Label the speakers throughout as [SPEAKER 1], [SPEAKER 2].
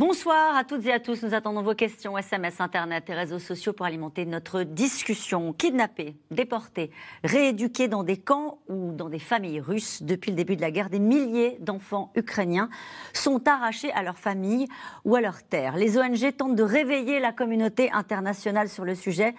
[SPEAKER 1] Bonsoir à toutes et à tous. Nous attendons vos questions, SMS, Internet et réseaux sociaux pour alimenter notre discussion. Kidnappés, déportés, rééduqués dans des camps ou dans des familles russes depuis le début de la guerre, des milliers d'enfants ukrainiens sont arrachés à leur famille ou à leur terre. Les ONG tentent de réveiller la communauté internationale sur le sujet.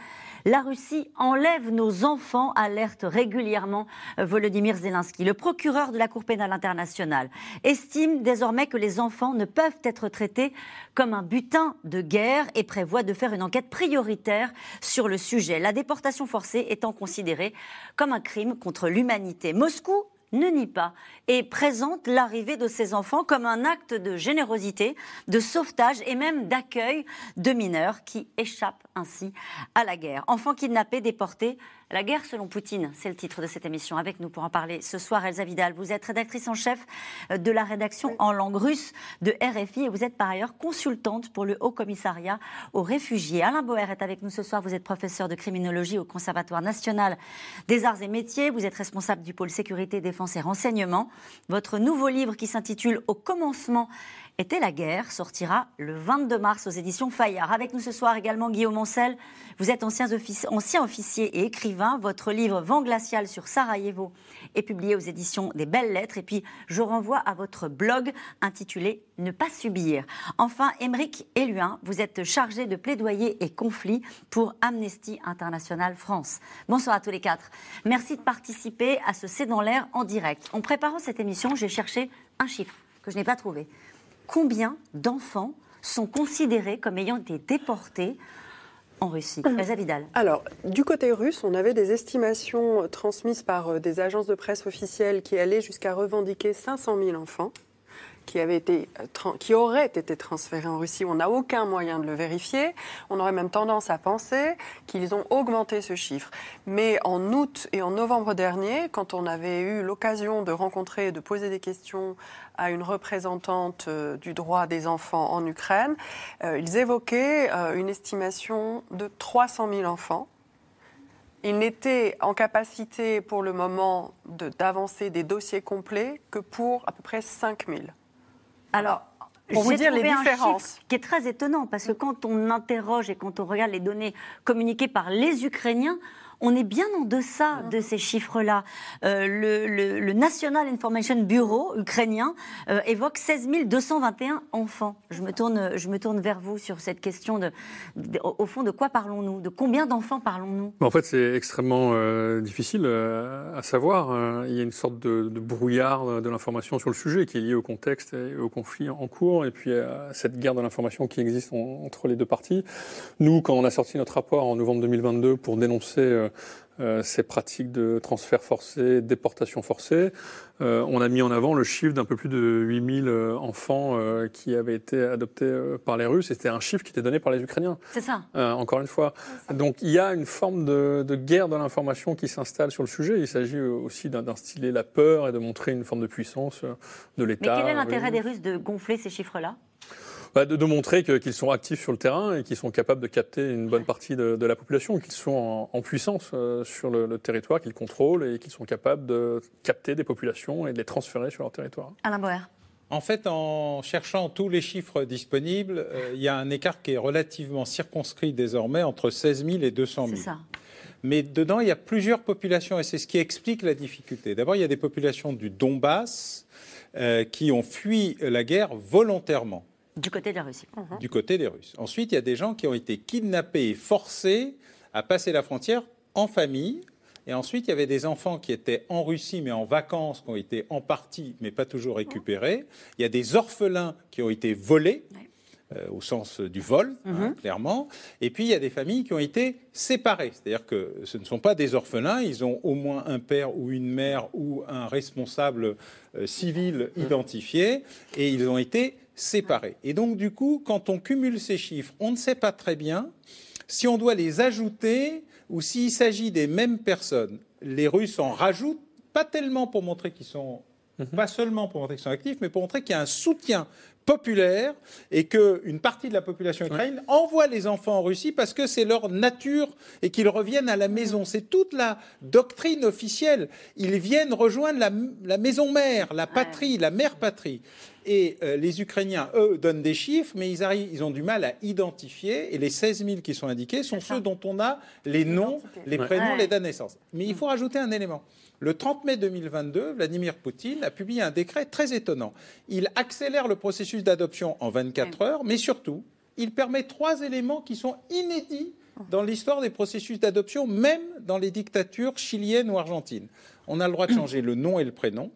[SPEAKER 1] La Russie enlève nos enfants, alerte régulièrement Volodymyr Zelensky. Le procureur de la Cour pénale internationale estime désormais que les enfants ne peuvent être traités comme un butin de guerre et prévoit de faire une enquête prioritaire sur le sujet. La déportation forcée étant considérée comme un crime contre l'humanité. Moscou ne nie pas et présente l'arrivée de ces enfants comme un acte de générosité, de sauvetage et même d'accueil de mineurs qui échappent ainsi à la guerre. Enfants kidnappés, déportés, la guerre selon Poutine, c'est le titre de cette émission. Avec nous pour en parler ce soir, Elsa Vidal. Vous êtes rédactrice en chef de la rédaction en langue russe de RFI et vous êtes par ailleurs consultante pour le Haut Commissariat aux réfugiés. Alain Boer est avec nous ce soir. Vous êtes professeur de criminologie au Conservatoire national des arts et métiers. Vous êtes responsable du pôle sécurité, défense et renseignement. Votre nouveau livre qui s'intitule Au commencement était la guerre sortira le 22 mars aux éditions Fayard. Avec nous ce soir également Guillaume Ancel. Vous êtes ancien, officier et écrivain. Votre livre Vent glacial sur Sarajevo est publié aux éditions des Belles Lettres. Et puis je renvoie à votre blog intitulé Ne pas subir. Enfin, Émeric Eluin, vous êtes chargé de plaidoyer et conflit pour Amnesty International France. Bonsoir à tous les quatre. Merci de participer à ce C'est dans l'air en direct. En préparant cette émission, j'ai cherché un chiffre que je n'ai pas trouvé combien d'enfants sont considérés comme ayant été déportés en Russie? Elsa Vidal.
[SPEAKER 2] Alors, du côté russe, on avait des estimations transmises par euh, des agences de presse officielles qui allaient jusqu'à revendiquer 500 000 enfants qui, avait été, euh, qui auraient été transférés en Russie. On n'a aucun moyen de le vérifier. On aurait même tendance à penser qu'ils ont augmenté ce chiffre. Mais en août et en novembre dernier, quand on avait eu l'occasion de rencontrer et de poser des questions à une représentante euh, du droit des enfants en Ukraine, euh, ils évoquaient une estimation de 300 000 enfants ils n'étaient en capacité pour le moment d'avancer des dossiers complets que pour à peu près 5 000.
[SPEAKER 1] Alors, pour vous dire les différences. qui est très étonnant parce que quand on interroge et quand on regarde les données communiquées par les Ukrainiens, on est bien en deçà de ces chiffres-là. Euh, le, National Information Bureau ukrainien euh, évoque 16 221 enfants. Je me, tourne, je me tourne vers vous sur cette question de, au fond, de quoi parlons-nous? De combien d'enfants parlons-nous?
[SPEAKER 3] En fait, c'est extrêmement euh, difficile à savoir. Il y a une sorte de, de brouillard de l'information sur le sujet qui est lié au contexte et au conflit en cours, et puis à cette guerre de l'information qui existe entre les deux parties. Nous, quand on a sorti notre rapport en novembre 2022 pour dénoncer euh, ces pratiques de transfert forcé, déportation forcée. Euh, on a mis en avant le chiffre d'un peu plus de 8000 euh, enfants qui avaient été adoptés par les Russes. C'était un chiffre qui était donné par les Ukrainiens.
[SPEAKER 1] C'est ça.
[SPEAKER 3] encore une fois. Donc il y a une forme de, de guerre de l'information qui s'installe sur le sujet. Il s'agit aussi d'instiller la peur et de montrer une forme de puissance de l'État.
[SPEAKER 1] Mais quel est l'intérêt des Russes de gonfler ces chiffres-là?
[SPEAKER 3] Bah, de, de, montrer qu'ils sont actifs sur le terrain et qu'ils sont capables de capter une bonne partie de, de la population, qu'ils sont en, puissance euh, sur le, le territoire qu'ils contrôlent et qu'ils sont capables de capter des populations et de les transférer sur leur territoire.
[SPEAKER 1] Alain Boer.
[SPEAKER 4] En fait, en cherchant tous les chiffres disponibles, euh, il y a un écart qui est relativement circonscrit désormais entre 16 000 et 200 000.
[SPEAKER 1] C'est ça.
[SPEAKER 4] Mais dedans, il y a plusieurs populations et c'est ce qui explique la difficulté. D'abord, il y a des populations du Donbass euh, qui ont fui la guerre volontairement.
[SPEAKER 1] Du côté de la Russie.
[SPEAKER 4] Mhm. Du côté des Russes. Ensuite, il y a des gens qui ont été kidnappés et forcés à passer la frontière en famille. Et ensuite, il y avait des enfants qui étaient en Russie, mais en vacances, qui ont été en partie, mais pas toujours récupérés. Il y a des orphelins qui ont été volés. Euh, au sens du vol, hein,
[SPEAKER 1] Mhm.
[SPEAKER 4] clairement. Et puis, il y a des familles qui ont été séparées. C'est-à-dire que ce ne sont pas des orphelins, ils ont au moins un père ou une mère ou un responsable euh, civil identifié, et ils ont été séparés. Et donc, du coup, quand on cumule ces chiffres, on ne sait pas très bien si on doit les ajouter ou s'il s'agit des mêmes personnes. Les Russes en rajoutent, pas tellement pour montrer qu'ils sont pas seulement pour montrer qu'ils sont actifs, mais pour montrer qu'il y a un soutien populaire et qu'une partie de la population ukrainienne envoie les enfants en Russie parce que c'est leur nature et qu'ils reviennent à la maison. C'est toute la doctrine officielle. Ils viennent rejoindre la, maison mère, la patrie, la mère patrie. Et euh, les Ukrainiens, eux, donnent des chiffres, mais ils, arrivent, ils ont du mal à identifier. Et les 16 000 qui sont indiqués sont ceux dont on a les noms, les prénoms, les dates de naissance. Mais il faut rajouter un élément. Le 30 mai 2022, Vladimir Poutine a publié un décret très étonnant. Il accélère le processus d'adoption en 24 heures, mais surtout, il permet trois éléments qui sont inédits dans l'histoire des processus d'adoption, même dans les dictatures chiliennes ou argentines. On a le droit de changer le nom et le prénom,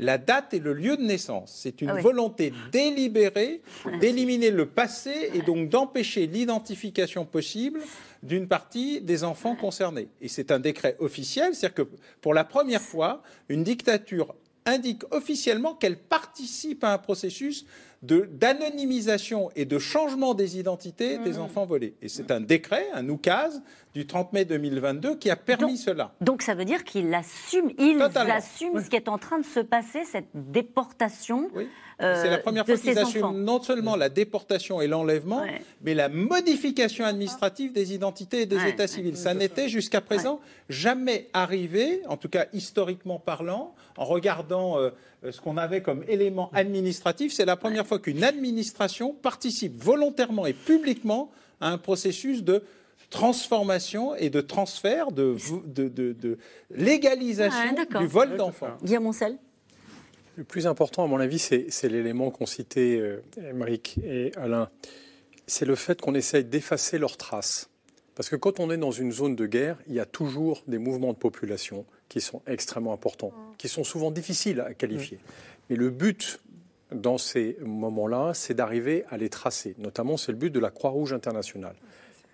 [SPEAKER 4] la date et le lieu de naissance. C'est une ah volonté délibérée d'éliminer le passé et donc d'empêcher l'identification possible d'une partie des enfants concernés. Et c'est un décret officiel, c'est-à-dire que pour la première fois, une dictature indique officiellement qu'elle participe à un processus d'anonymisation et de changement des identités des mmh. enfants volés. Et c'est un décret, un oukase du 30 mai 2022 qui a permis cela.
[SPEAKER 1] Donc ça veut dire qu'il assume, il assume ce qui est en train de se passer, cette déportation.
[SPEAKER 4] Oui. Euh, c'est la première fois qu'ils assument non seulement la déportation et l'enlèvement, mais la modification administrative des identités et des états civils. Ça n'était jusqu'à présent jamais arrivé, en tout cas historiquement parlant, en regardant euh, ce qu'on avait comme élément administratif. C'est la première fois qu'une administration participe volontairement et publiquement à un processus de transformation et de transfert, de, de, légalisation du vol d'enfants.
[SPEAKER 1] Guillaume Moncel
[SPEAKER 5] le plus important, à mon avis, c'est l'élément qu'ont cité euh, et Alain. C'est le fait qu'on essaye d'effacer leurs traces. Parce que quand on est dans une zone de guerre, il y a toujours des mouvements de population qui sont extrêmement importants, qui sont souvent difficiles à qualifier. Mais le but dans ces moments-là, c'est d'arriver à les tracer. Notamment, c'est le but de la Croix-Rouge internationale.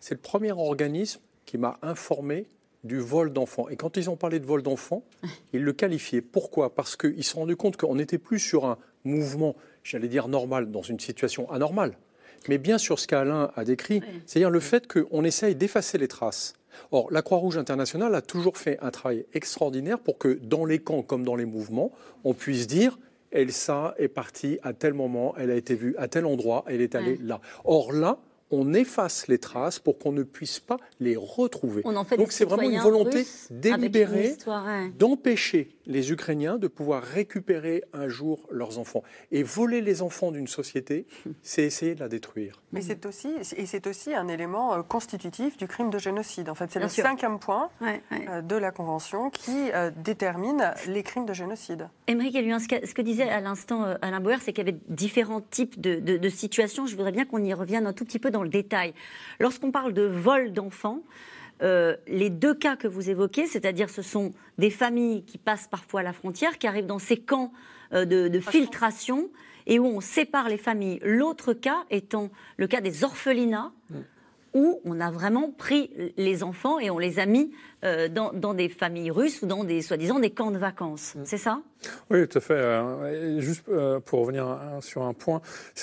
[SPEAKER 5] C'est le premier organisme qui m'a informé du vol d'enfants. Et quand ils ont parlé de vol d'enfants, ils le qualifiaient. Pourquoi? Parce qu'ils se sont rendus compte qu'on n'était plus sur un mouvement, j'allais dire normal, dans une situation anormale, mais bien sur ce qu'Alain a décrit, c'est-à-dire le fait qu'on essaye d'effacer les traces. Or, la Croix-Rouge internationale a toujours fait un travail extraordinaire pour que dans les camps comme dans les mouvements, on puisse dire Elsa est partie à tel moment, elle a été vue à tel endroit, elle est allée là. Or là, on efface les traces pour qu'on ne puisse pas les retrouver. Donc c'est vraiment une volonté délibérée d'empêcher les Ukrainiens de pouvoir récupérer un jour leurs enfants. Et voler les enfants d'une société, c'est essayer de la détruire.
[SPEAKER 2] Mais c'est aussi, et c'est aussi un élément euh, constitutif du crime de génocide. En fait, c'est le cinquième point euh, de la Convention qui euh, détermine les crimes de génocide.
[SPEAKER 1] Émeric ce que disait à l'instant Alain Bauer, c'est qu'il y avait différents types de, de situations. Je voudrais bien qu'on y revienne un tout petit peu dans le détail. Lorsqu'on parle de vol d'enfants, euh, les deux cas que vous évoquez, c'est-à-dire ce sont des familles qui passent parfois la frontière, qui arrivent dans ces camps euh, de, filtration et où on sépare les familles. L'autre cas étant le cas des orphelinats. Mm. où on a vraiment pris les enfants et on les a mis euh, dans, des familles russes ou dans des soi-disant des camps de vacances. Mm. C'est ça?
[SPEAKER 3] Oui, tout à fait. juste pour revenir sur un point,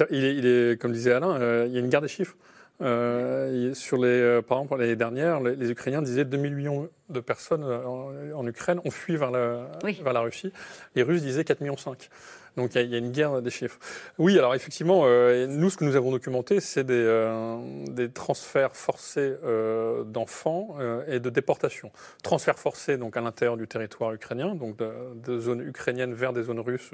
[SPEAKER 3] il est, il est, comme disait Alain, il y a une guerre des chiffres. Euh, sur les, euh, par exemple, l'année dernière, les, Ukrainiens disaient 2 millions de personnes euh, en, Ukraine ont fui vers la, vers la Russie. Les Russes disaient 4 millions 5. Donc il y, a une guerre des chiffres. Oui, alors effectivement, euh, nous, ce que nous avons documenté, c'est des, euh, des, transferts forcés euh, d'enfants et de déportation. Transferts forcés donc à l'intérieur du territoire ukrainien, donc de, zones ukrainiennes vers des zones russes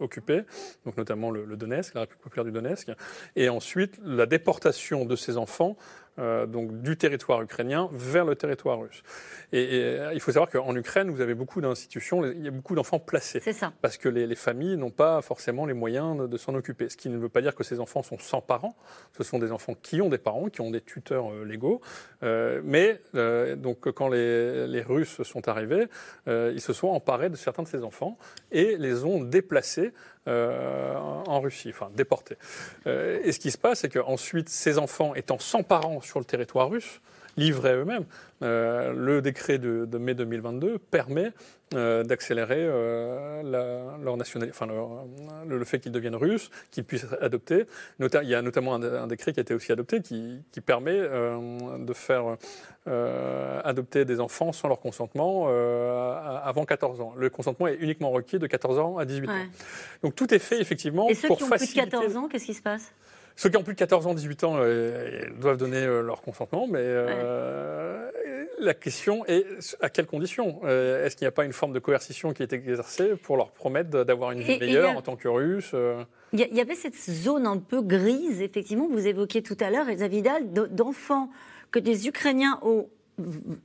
[SPEAKER 3] occupées, donc notamment le, le Donetsk, la République populaire du Donetsk, et ensuite la déportation de ces enfants euh, donc du territoire ukrainien vers le territoire russe. Et, euh, il faut savoir qu'en Ukraine, vous avez beaucoup d'institutions, il y a beaucoup d'enfants placés.
[SPEAKER 1] C'est ça.
[SPEAKER 3] Parce que les, familles n'ont pas forcément les moyens de, s'en occuper. Ce qui ne veut pas dire que ces enfants sont sans parents. Ce sont des enfants qui ont des parents, qui ont des tuteurs euh, légaux. mais donc quand les, les, Russes sont arrivés, ils se sont emparés de certains de ces enfants et les ont déplacés euh, en Russie, enfin déportés. Euh, et ce qui se passe, c'est qu'ensuite, ces enfants étant sans parents sur le territoire russe, livrer eux-mêmes. Euh, le décret de, mai 2022 permet euh, d'accélérer euh, leur nationalité, enfin le, fait qu'ils deviennent russes, qu'ils puissent être adoptés. il y a notamment un, décret qui a été aussi adopté qui, permet de faire adopter des enfants sans leur consentement avant 14 ans. Le consentement est uniquement requis de 14 ans à 18 ans. Donc tout est fait effectivement
[SPEAKER 1] Et ceux
[SPEAKER 3] pour
[SPEAKER 1] qui ont
[SPEAKER 3] faciliter...
[SPEAKER 1] plus de 14 ans, qu'est-ce qui se passe?
[SPEAKER 3] Ceux qui ont plus de 14 ans, 18 ans euh, doivent donner euh, leur consentement, mais euh, la question est à quelles conditions? Est-ce qu'il n'y a pas une forme de coercition qui est exercée pour leur promettre d'avoir une vie meilleure en tant que russe
[SPEAKER 1] Il y, avait cette zone un peu grise, effectivement, que vous évoquiez tout à l'heure, Elsa Vidal, d'enfants que des Ukrainiens ont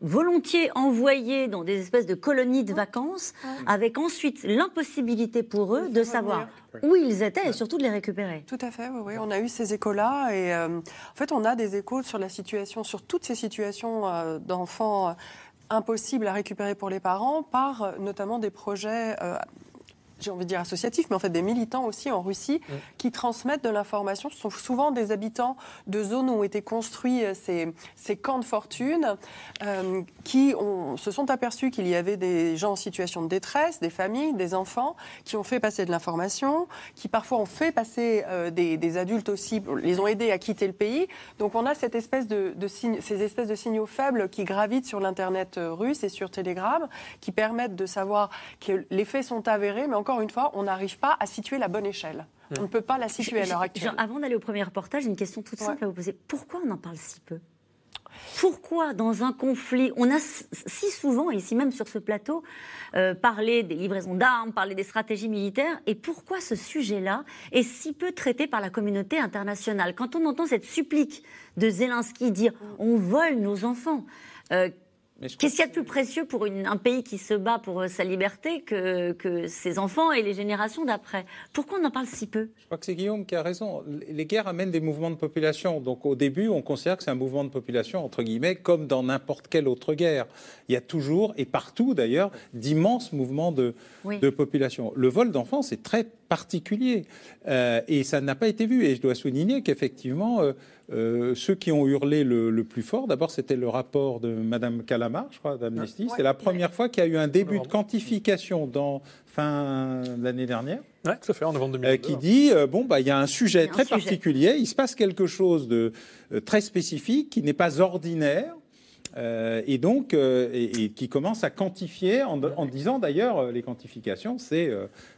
[SPEAKER 1] volontiers envoyés dans des espèces de colonies de vacances, avec ensuite l'impossibilité pour eux de savoir où ils étaient et surtout de les récupérer.
[SPEAKER 2] Tout à fait, oui, on a eu ces échos-là et euh, en fait on a des échos sur la situation, sur toutes ces situations euh, d'enfants euh, impossibles à récupérer pour les parents par notamment des projets j'ai envie de dire associatifs, mais en fait des militants aussi en Russie mm. qui transmettent de l'information. Ce sont souvent des habitants de zones où ont été construits euh, ces, ces camps de fortune euh, qui ont, se sont aperçus qu'il y avait des gens en situation de détresse, des familles, des enfants, qui ont fait passer de l'information, qui parfois ont fait passer euh, des, des, adultes aussi, les ont aidés à quitter le pays. Donc on a cette espèce de, de ces espèces de signaux faibles qui gravitent sur l'Internet russe et sur Telegram, qui permettent de savoir que les faits sont avérés, mais encore une fois, on n'arrive pas à situer la bonne échelle. On ne peut pas la situer à l'heure actuelle.
[SPEAKER 1] avant d'aller au premier reportage, une question toute simple à vous poser. Pourquoi on en parle si peu? Pourquoi dans un conflit, on a si souvent, ici même sur ce plateau, euh, parlé des livraisons d'armes, parlé des stratégies militaires, et pourquoi ce sujet-là est si peu traité par la communauté internationale? Quand on entend cette supplique de Zelensky dire on vole nos enfants, euh, Qu'est-ce qu'il y a de plus précieux pour un pays qui se bat pour euh, sa liberté que, que ses enfants et les générations d'après? Pourquoi on en parle si peu?
[SPEAKER 4] Je crois que c'est Guillaume qui a raison. Les guerres amènent des mouvements de population. Donc au début, on considère que c'est un mouvement de population, entre guillemets, comme dans n'importe quelle autre guerre. Il y a toujours, et partout d'ailleurs, d'immenses mouvements de, de population. Le vol d'enfants, c'est très particulier. Euh, et ça n'a pas été vu. Et je dois souligner qu'effectivement... Euh, euh, ceux qui ont hurlé le, plus fort, d'abord, c'était le rapport de Madame Calamar, je crois, d'Amnesty. C'est la première fois qu'il y a eu un début de quantification dans fin l'année dernière.
[SPEAKER 3] Oui, tout fait, en novembre 2022. Euh,
[SPEAKER 4] qui dit euh, bon, bah, il y a un sujet très particulier, il se passe quelque chose de très spécifique qui n'est pas ordinaire. Euh, et donc, euh, et, qui commence à quantifier en, disant d'ailleurs, euh, les quantifications, c'est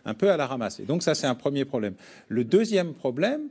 [SPEAKER 4] un peu à la ramasse. Et donc, ça, c'est un premier problème. Le deuxième problème,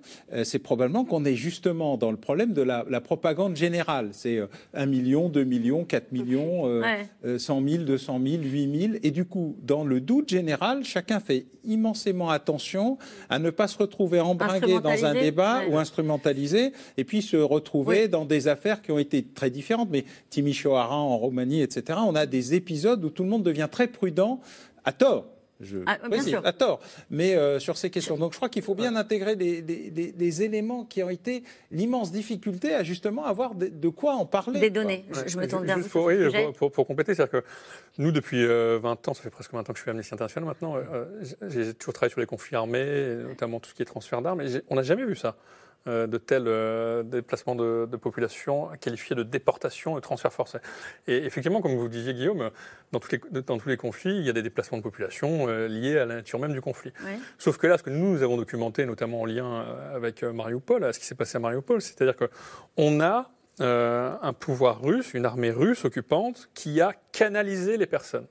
[SPEAKER 4] c'est probablement qu'on est justement dans le problème de la, propagande générale. C'est 1 million, 2 millions, 4 millions, 100 000, 200 000, 8 000. Et du coup, dans le doute général, chacun fait immensément attention à ne pas se retrouver embringué dans un débat ou instrumentalisé, et puis se retrouver dans des affaires qui ont été très différentes. Mais Timișoara en Roumanie, etc., on a des épisodes où tout le monde devient très prudent, à tort. Je... Ah, à tort, mais euh, sur ces questions. Donc je crois qu'il faut bien intégrer des, éléments qui ont été l'immense difficulté à justement avoir de, quoi en parler.
[SPEAKER 1] Des données, je, me tourne vers
[SPEAKER 3] pour, pour, compléter, c'est-à-dire que nous, depuis 20 euh, ans, ça fait presque 20 ans que je suis Amnesty International maintenant, euh, j'ai toujours travaillé sur les conflits armés, notamment tout ce qui est transfert d'armes, et on n'a jamais vu ça. Euh, de tels euh, déplacements de, population qualifiés de déportation et transfert forcé. Et effectivement, comme vous disiez, Guillaume, dans, dans tous les conflits, il y a des déplacements de population euh, liés à la nature même du conflit. Sauf que là, ce que nous, nous avons documenté, notamment en lien avec Mariupol, à ce qui s'est passé à Mariupol, c'est-à-dire qu'on a un pouvoir russe, une armée russe occupante, qui a canalisé les personnes.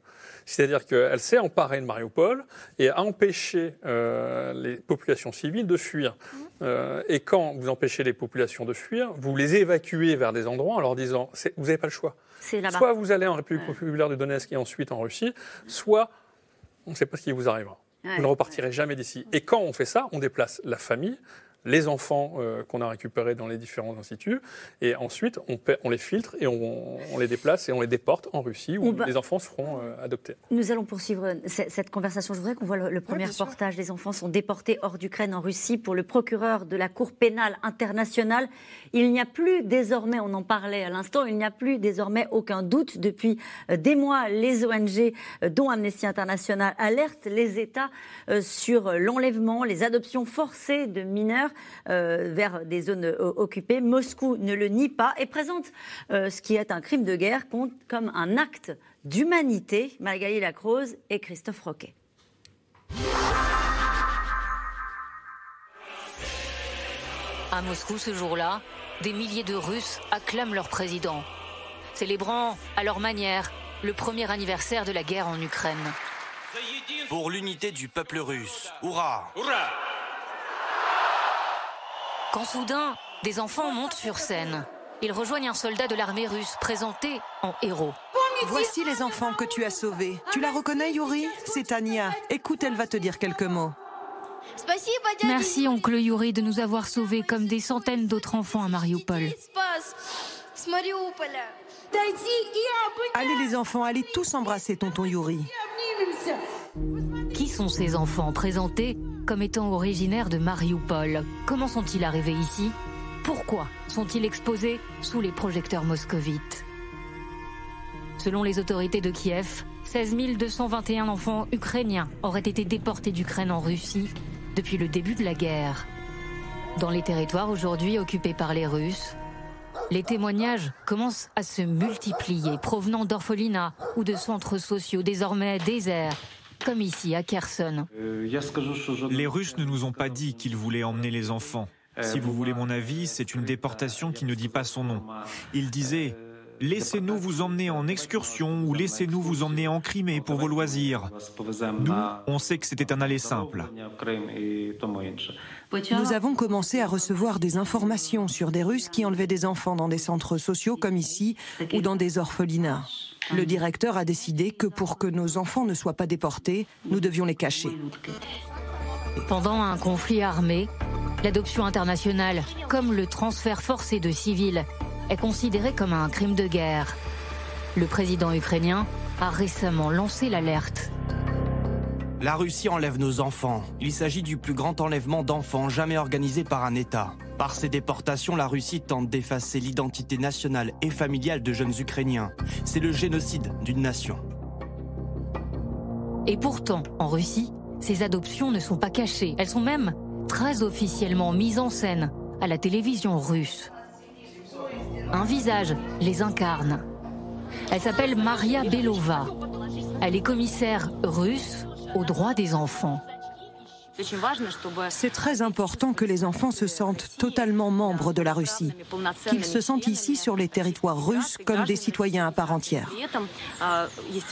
[SPEAKER 3] C'est-à-dire qu'elle s'est emparée de Mariupol et a empêché les populations civiles de fuir. Euh, et quand vous empêchez les populations de fuir, vous les évacuez vers des endroits en leur disant vous n'avez pas le choix. Soit vous allez en République populaire du Donetsk et ensuite en Russie, soit on ne sait pas ce qui vous arrivera. Vous ne repartirez jamais d'ici. Et quand on fait ça, on déplace la famille, les enfants euh, qu'on a récupérés dans les différents instituts, et ensuite on, on les filtre et on, les déplace et on les déporte en Russie où les enfants seront euh, adoptés.
[SPEAKER 1] Nous allons poursuivre cette conversation. Je voudrais qu'on voit le, premier reportage. Les enfants sont déportés hors d'Ukraine en Russie pour le procureur de la Cour pénale internationale. Il n'y a plus désormais, on en parlait à l'instant, il n'y a plus désormais aucun doute. Depuis euh, des mois, les ONG, dont Amnesty International, alertent les États sur l'enlèvement, les adoptions forcées de mineurs vers des zones euh, occupées. Moscou ne le nie pas et présente euh, ce qui est un crime de guerre compte comme un acte d'humanité. Magali Lacrose et Christophe Roquet.
[SPEAKER 6] À Moscou ce jour-là, des milliers de Russes acclament leur président, célébrant à leur manière le premier anniversaire de la guerre en Ukraine.
[SPEAKER 7] Pour l'unité du peuple russe. Hurrah
[SPEAKER 6] Quand soudain, des enfants montent sur scène. Ils rejoignent un soldat de l'armée russe présenté en héros.
[SPEAKER 8] Voici les enfants que tu as sauvés. Tu la reconnais, Yuri? C'est Tania. Écoute, elle va te dire quelques mots.
[SPEAKER 6] Merci, oncle Yuri, de nous avoir sauvés comme des centaines d'autres enfants à Mariupol.
[SPEAKER 8] Allez les enfants, allez tous embrasser tonton Yuri.
[SPEAKER 6] Sont ces enfants présentés comme étant originaires de Mariupol. Comment sont-ils arrivés ici? Pourquoi sont-ils exposés sous les projecteurs moscovites? Selon les autorités de Kiev, 16 221 enfants ukrainiens auraient été déportés d'Ukraine en Russie depuis le début de la guerre. Dans les territoires aujourd'hui occupés par les Russes, les témoignages commencent à se multiplier, provenant d'orphelinats ou de centres sociaux désormais déserts, comme ici à Kherson.
[SPEAKER 9] Les Russes ne nous ont pas dit qu'ils voulaient emmener les enfants. Si vous voulez mon avis, c'est une déportation qui ne dit pas son nom. Ils disaient Laissez-nous vous emmener en excursion ou laissez-nous vous emmener en Crimée pour vos loisirs. Nous, on sait que c'était un aller simple.
[SPEAKER 8] Nous avons commencé à recevoir des informations sur des Russes qui enlevaient des enfants dans des centres sociaux comme ici ou dans des orphelinats. Le directeur a décidé que pour que nos enfants ne soient pas déportés, nous devions les cacher.
[SPEAKER 6] Pendant un conflit armé, l'adoption internationale, comme le transfert forcé de civils, est considérée comme un crime de guerre. Le président ukrainien a récemment lancé l'alerte.
[SPEAKER 7] La Russie enlève nos enfants. Il s'agit du plus grand enlèvement d'enfants jamais organisé par un État. Par ces déportations, la Russie tente d'effacer l'identité nationale et familiale de jeunes Ukrainiens. C'est le génocide d'une nation.
[SPEAKER 6] Et pourtant, en Russie, ces adoptions ne sont pas cachées. Elles sont même très officiellement mises en scène à la télévision russe. Un visage les incarne. Elle s'appelle Maria Belova. Elle est commissaire russe aux droits des enfants.
[SPEAKER 8] C'est très important que les enfants se sentent totalement membres de la Russie, qu'ils se sentent ici sur les territoires russes comme des citoyens à part entière.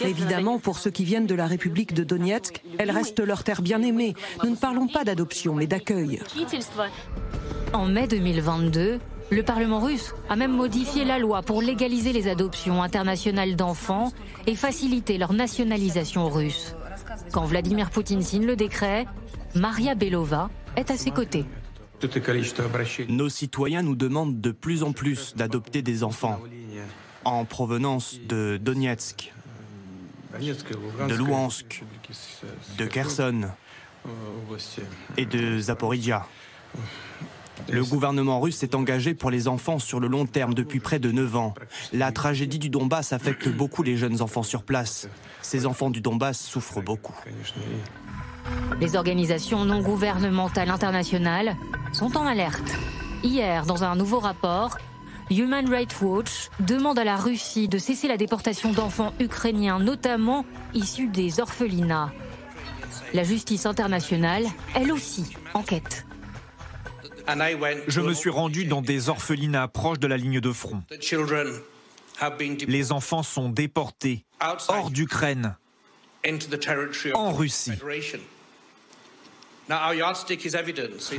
[SPEAKER 8] Évidemment, pour ceux qui viennent de la République de Donetsk, elle reste leur terre bien aimée. Nous ne parlons pas d'adoption, mais d'accueil.
[SPEAKER 6] En mai 2022, le Parlement russe a même modifié la loi pour légaliser les adoptions internationales d'enfants et faciliter leur nationalisation russe. Quand Vladimir Poutine signe le décret, Maria Belova est à ses côtés.
[SPEAKER 7] Nos citoyens nous demandent de plus en plus d'adopter des enfants en provenance de Donetsk, de Luhansk, de Kherson et de Zaporizhia. Le gouvernement russe s'est engagé pour les enfants sur le long terme depuis près de 9 ans. La tragédie du Donbass affecte beaucoup les jeunes enfants sur place. Ces enfants du Donbass souffrent beaucoup.
[SPEAKER 6] Les organisations non gouvernementales internationales sont en alerte. Hier, dans un nouveau rapport, Human Rights Watch demande à la Russie de cesser la déportation d'enfants ukrainiens, notamment issus des orphelinats. La justice internationale, elle aussi, enquête.
[SPEAKER 9] Je me suis rendu dans des orphelinats proches de la ligne de front. Les enfants sont déportés hors d'Ukraine, en Russie.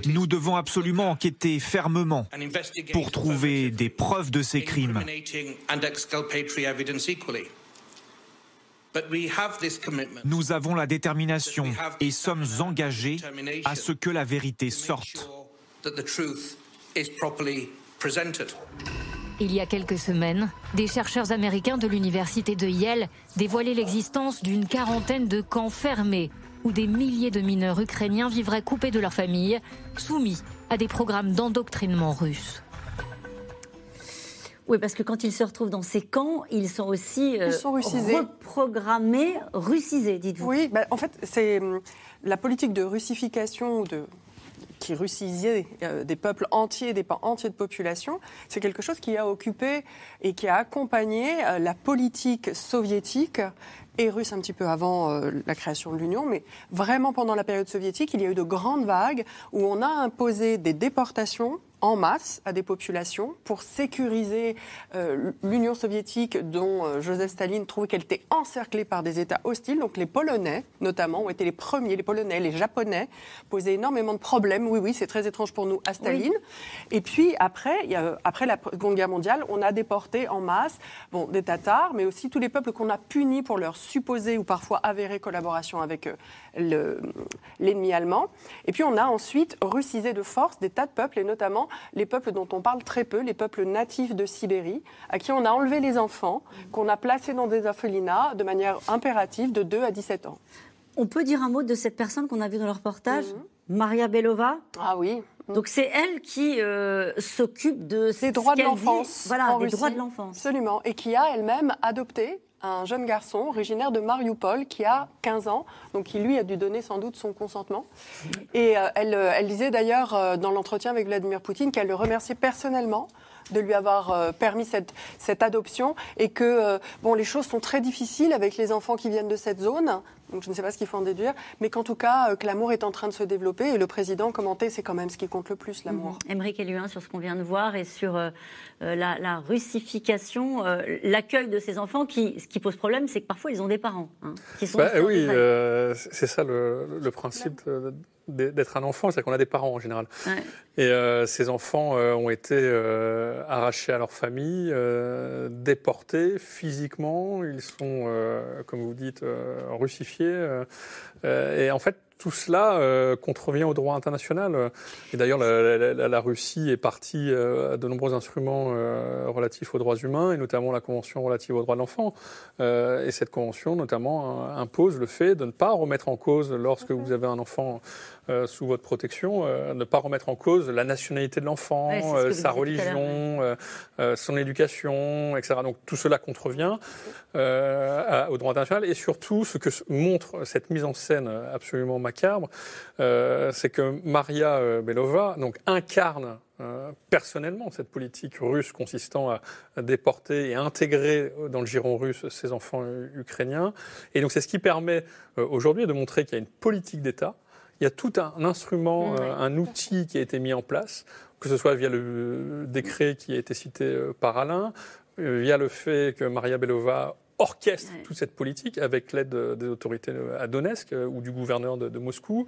[SPEAKER 9] Nous devons absolument enquêter fermement pour trouver des preuves de ces crimes. Nous avons la détermination et sommes engagés à ce que la vérité sorte.
[SPEAKER 6] Il y a quelques semaines, des chercheurs américains de l'université de Yale dévoilaient l'existence d'une quarantaine de camps fermés où des milliers de mineurs ukrainiens vivraient coupés de leur famille, soumis à des programmes d'endoctrinement russes.
[SPEAKER 1] Oui, parce que quand ils se retrouvent dans ces camps, ils sont aussi euh,
[SPEAKER 2] Ils sont russisés.
[SPEAKER 1] reprogrammés, russisés, dites-vous.
[SPEAKER 2] Oui, bah, en fait, c'est hum, la politique de russification de qui russisait des peuples entiers, des pans entiers de population, c'est quelque chose qui a occupé et qui a accompagné la politique soviétique et russe un petit peu avant euh, la création de l'Union, mais vraiment pendant la période soviétique, il y a eu de grandes vagues où on a imposé des déportations en masse à des populations pour sécuriser euh, l'Union soviétique dont euh, Joseph Staline trouvait qu'elle était encerclée par des États hostiles. Donc les Polonais, notamment, ont été les premiers, les Polonais, les Japonais, posaient énormément de problèmes. Oui, oui, c'est très étrange pour nous à Staline. Et puis après, il y a, après la Seconde Guerre mondiale, on a déporté en masse bon, des Tatars, mais aussi tous les peuples qu'on a punis pour leur supposée ou parfois avérée collaboration avec euh, l'ennemi allemand. Et puis on a ensuite russisé de force des tas de peuples, et notamment les peuples dont on parle très peu, les peuples natifs de Sibérie, à qui on a enlevé les enfants, qu'on a placés dans des orphelinats de manière impérative de 2 à 17 ans.
[SPEAKER 1] On peut dire un mot de cette personne qu'on a vue dans le reportage, mhm. Maria Belova?
[SPEAKER 2] Ah oui.
[SPEAKER 1] Donc c'est elle qui euh, s'occupe de
[SPEAKER 2] ces droits de l'enfance.
[SPEAKER 1] Voilà, des droits de l'enfance.
[SPEAKER 2] Absolument. Et qui a elle-même adopté un jeune garçon originaire de Mariupol qui a 15 ans, donc qui lui a dû donner sans doute son consentement. Et euh, elle, euh, elle, disait d'ailleurs euh, dans l'entretien avec Vladimir Poutine qu'elle le remerciait personnellement de lui avoir permis cette, cette, adoption et que bon, les choses sont très difficiles avec les enfants qui viennent de cette zone. Donc je ne sais pas ce qu'il faut en déduire, mais qu'en tout cas, que l'amour est en train de se développer. Et le président commentait, c'est quand même ce qui compte le plus, l'amour.
[SPEAKER 1] Émeric Eluin, sur ce qu'on vient de voir et sur euh, la, russification, euh, l'accueil de ces enfants. Qui, ce qui pose problème, c'est que parfois ils ont des parents hein, qui sont.
[SPEAKER 3] Bah, oui, euh, c'est ça le, principe d'être un enfant, c'est qu'on a des parents en général. Et ces enfants ont été arrachés à leur famille, déportés physiquement, ils sont, comme vous dites, russifiés. et en fait, tout cela euh, contrevient au droit international. Et d'ailleurs, la, Russie est partie euh, à de nombreux instruments euh, relatifs aux droits humains, et notamment la Convention relative aux droits de l'enfant. et cette convention, notamment, impose le fait de ne pas remettre en cause, lorsque vous avez un enfant sous votre protection, ne pas remettre en cause la nationalité de l'enfant, sa religion, son éducation, etc. Donc tout cela contrevient au droit international et surtout ce que montre cette mise en scène absolument macabre, c'est que Maria Belova donc incarne personnellement cette politique russe consistant à, déporter et intégrer dans le giron russe ces enfants ukrainiens. Et donc c'est ce qui permet aujourd'hui de montrer qu'il y a une politique d'État il y a tout un instrument, euh, un outil qui a été mis en place, que ce soit via le décret qui a été cité euh, par Alain, euh, via le fait que Maria Belova orchestre toute cette politique avec l'aide des autorités à Donetsk ou du gouverneur de, Moscou.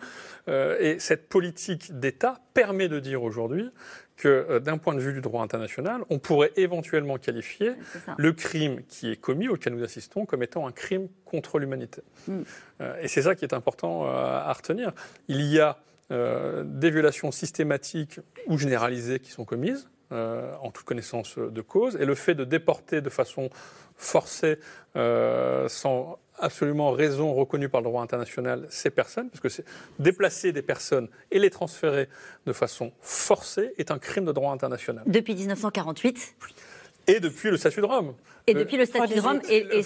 [SPEAKER 3] et cette politique d'État permet de dire aujourd'hui que d'un point de vue du droit international, on pourrait éventuellement qualifier le crime qui est commis, auquel nous assistons, comme étant un crime contre l'humanité. Mm. Euh, et c'est ça qui est important euh, à retenir. Il y a euh, des violations systématiques ou généralisées qui sont commises, en toute connaissance de cause, et le fait de déporter de façon forcée, sans absolument raison reconnue par le droit international ces personnes, parce que déplacer des personnes et les transférer de façon forcée est un crime de droit international.
[SPEAKER 1] Depuis 1948
[SPEAKER 3] et depuis le statut de Rome.
[SPEAKER 1] Et depuis le statut de Rome. Et,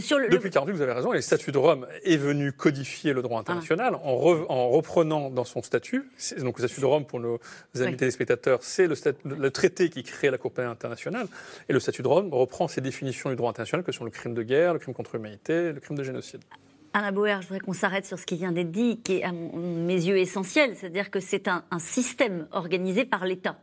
[SPEAKER 3] sur le, depuis 48, vous avez raison, et le statut de Rome est venu codifier le droit international en, en, reprenant dans son statut, donc le statut de Rome pour nos amis téléspectateurs, c'est le, le, traité qui crée la Cour pénale internationale, et le statut de Rome reprend ses définitions du droit international que sont le crime de guerre, le crime contre l'humanité, le crime de génocide.
[SPEAKER 1] Anna Bauer, je voudrais qu'on s'arrête sur ce qui vient d'être dit, qui est à mes yeux essentiel, c'est-à-dire que c'est un système organisé par l'État.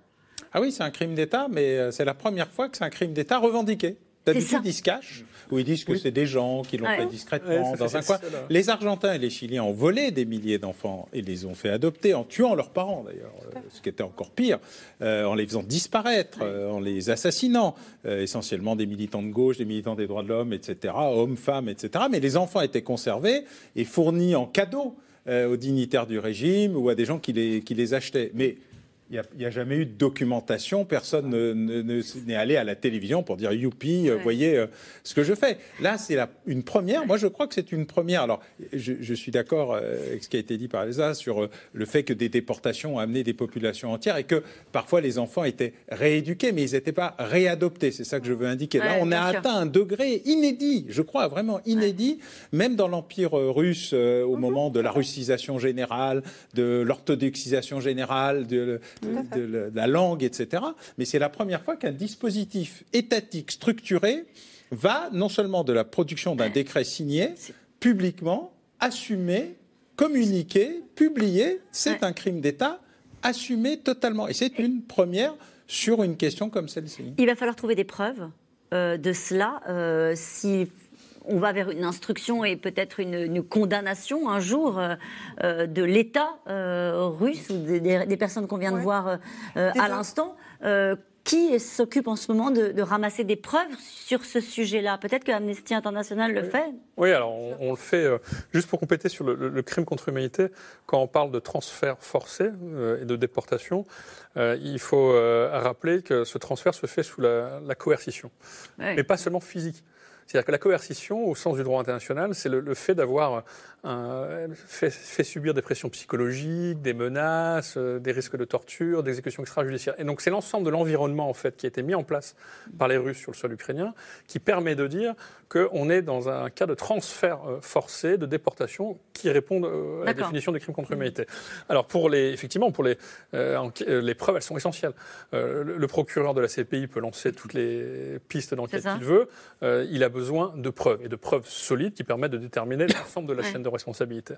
[SPEAKER 4] Ah oui, c'est un crime d'État, mais euh, c'est la première fois que c'est un crime d'État revendiqué. D'habitude, ils se cachent, ou ils disent que c'est des gens qui l'ont fait discrètement dans un coin. Les Argentins et les Chiliens ont volé des milliers d'enfants et les ont fait adopter en tuant leurs parents, d'ailleurs, euh, ce qui était encore pire, euh, en les faisant disparaître, en les assassinant, essentiellement des militants de gauche, des militants des droits de l'homme, etc., hommes, femmes, etc. Mais les enfants étaient conservés et fournis en cadeau aux dignitaires du régime ou à des gens qui les, qui les achetaient. Mais il n'y a, jamais eu de documentation, personne n'est allé à la télévision pour dire youpi, euh, voyez euh, ce que je fais. Là, c'est une première. Moi, je crois que c'est une première. Alors, je, suis d'accord euh, avec ce qui a été dit par Elsa sur le fait que des déportations ont amené des populations entières et que parfois les enfants étaient rééduqués, mais ils n'étaient pas réadoptés. C'est ça que je veux indiquer. Là, on a atteint un degré inédit, je crois vraiment inédit, même dans l'Empire russe, au mhm. moment de la russisation générale, de l'orthodoxisation générale, de de, la langue, etc. Mais c'est la première fois qu'un dispositif étatique structuré va non seulement de la production d'un décret signé, publiquement, assumé, communiqué, publié, c'est un crime d'État, assumé totalement. Et c'est une première sur une question comme celle-ci.
[SPEAKER 1] Il va falloir trouver des preuves euh, de cela. Euh, si on va vers une instruction et peut-être une, condamnation un jour euh, euh, de l'État euh, russe ou des, personnes qu'on vient de voir à l'instant. qui s'occupe en ce moment de, ramasser des preuves sur ce sujet-là? Peut-être que Amnesty International le fait
[SPEAKER 3] Oui, alors on, le fait juste pour compléter sur le, crime contre l'humanité. Quand on parle de transfert forcé et de déportation, il faut rappeler que ce transfert se fait sous la, coercition, mais pas seulement physique. C'est-à-dire que la coercition, au sens du droit international, c'est le, fait d'avoir fait, fait, subir des pressions psychologiques, des menaces, euh, des risques de torture, d'exécution extrajudiciaire. Et donc c'est l'ensemble de l'environnement en fait qui a été mis en place par les Russes sur le sol ukrainien qui permet de dire qu'on est dans un cas de transfert euh, forcé, de déportation qui répondent euh, à la définition des crimes contre l'humanité. Alors pour les, effectivement, pour les, les preuves, elles sont essentielles. le, procureur de la CPI peut lancer toutes les pistes d'enquête qu'il veut. il a besoin de preuves et de preuves solides qui permettent de déterminer l'ensemble de la chaîne de responsabilité.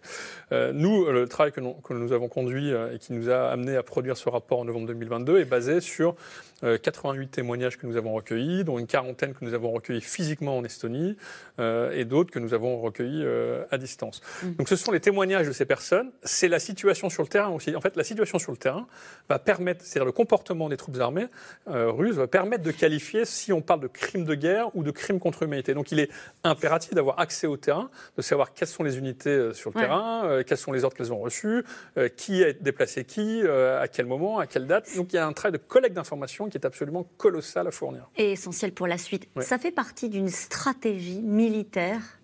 [SPEAKER 3] Euh, nous, le travail que nous, que nous, avons conduit euh, et qui nous a amené à produire ce rapport en novembre 2022 est basé sur 88 euh, témoignages que nous avons recueillis, dont une quarantaine que nous avons recueillis physiquement en Estonie et d'autres que nous avons recueillis à distance. Mm. Donc ce sont les témoignages de ces personnes, c'est la situation sur le terrain aussi. En fait, la situation sur le terrain va permettre, c'est-à-dire le comportement des troupes armées russes va permettre de qualifier si on parle de crimes de guerre ou de crimes contre Donc il est impératif d'avoir accès au terrain, de savoir quelles sont les unités euh, sur le terrain, euh, quels sont les ordres qu'elles ont reçus, euh, qui a déplacé qui, à quel moment, à quelle date. Donc il y a un travail de collecte d'informations qui est absolument colossal à fournir.
[SPEAKER 1] Et essentiel pour la suite. Ça fait partie d'une stratégie militaire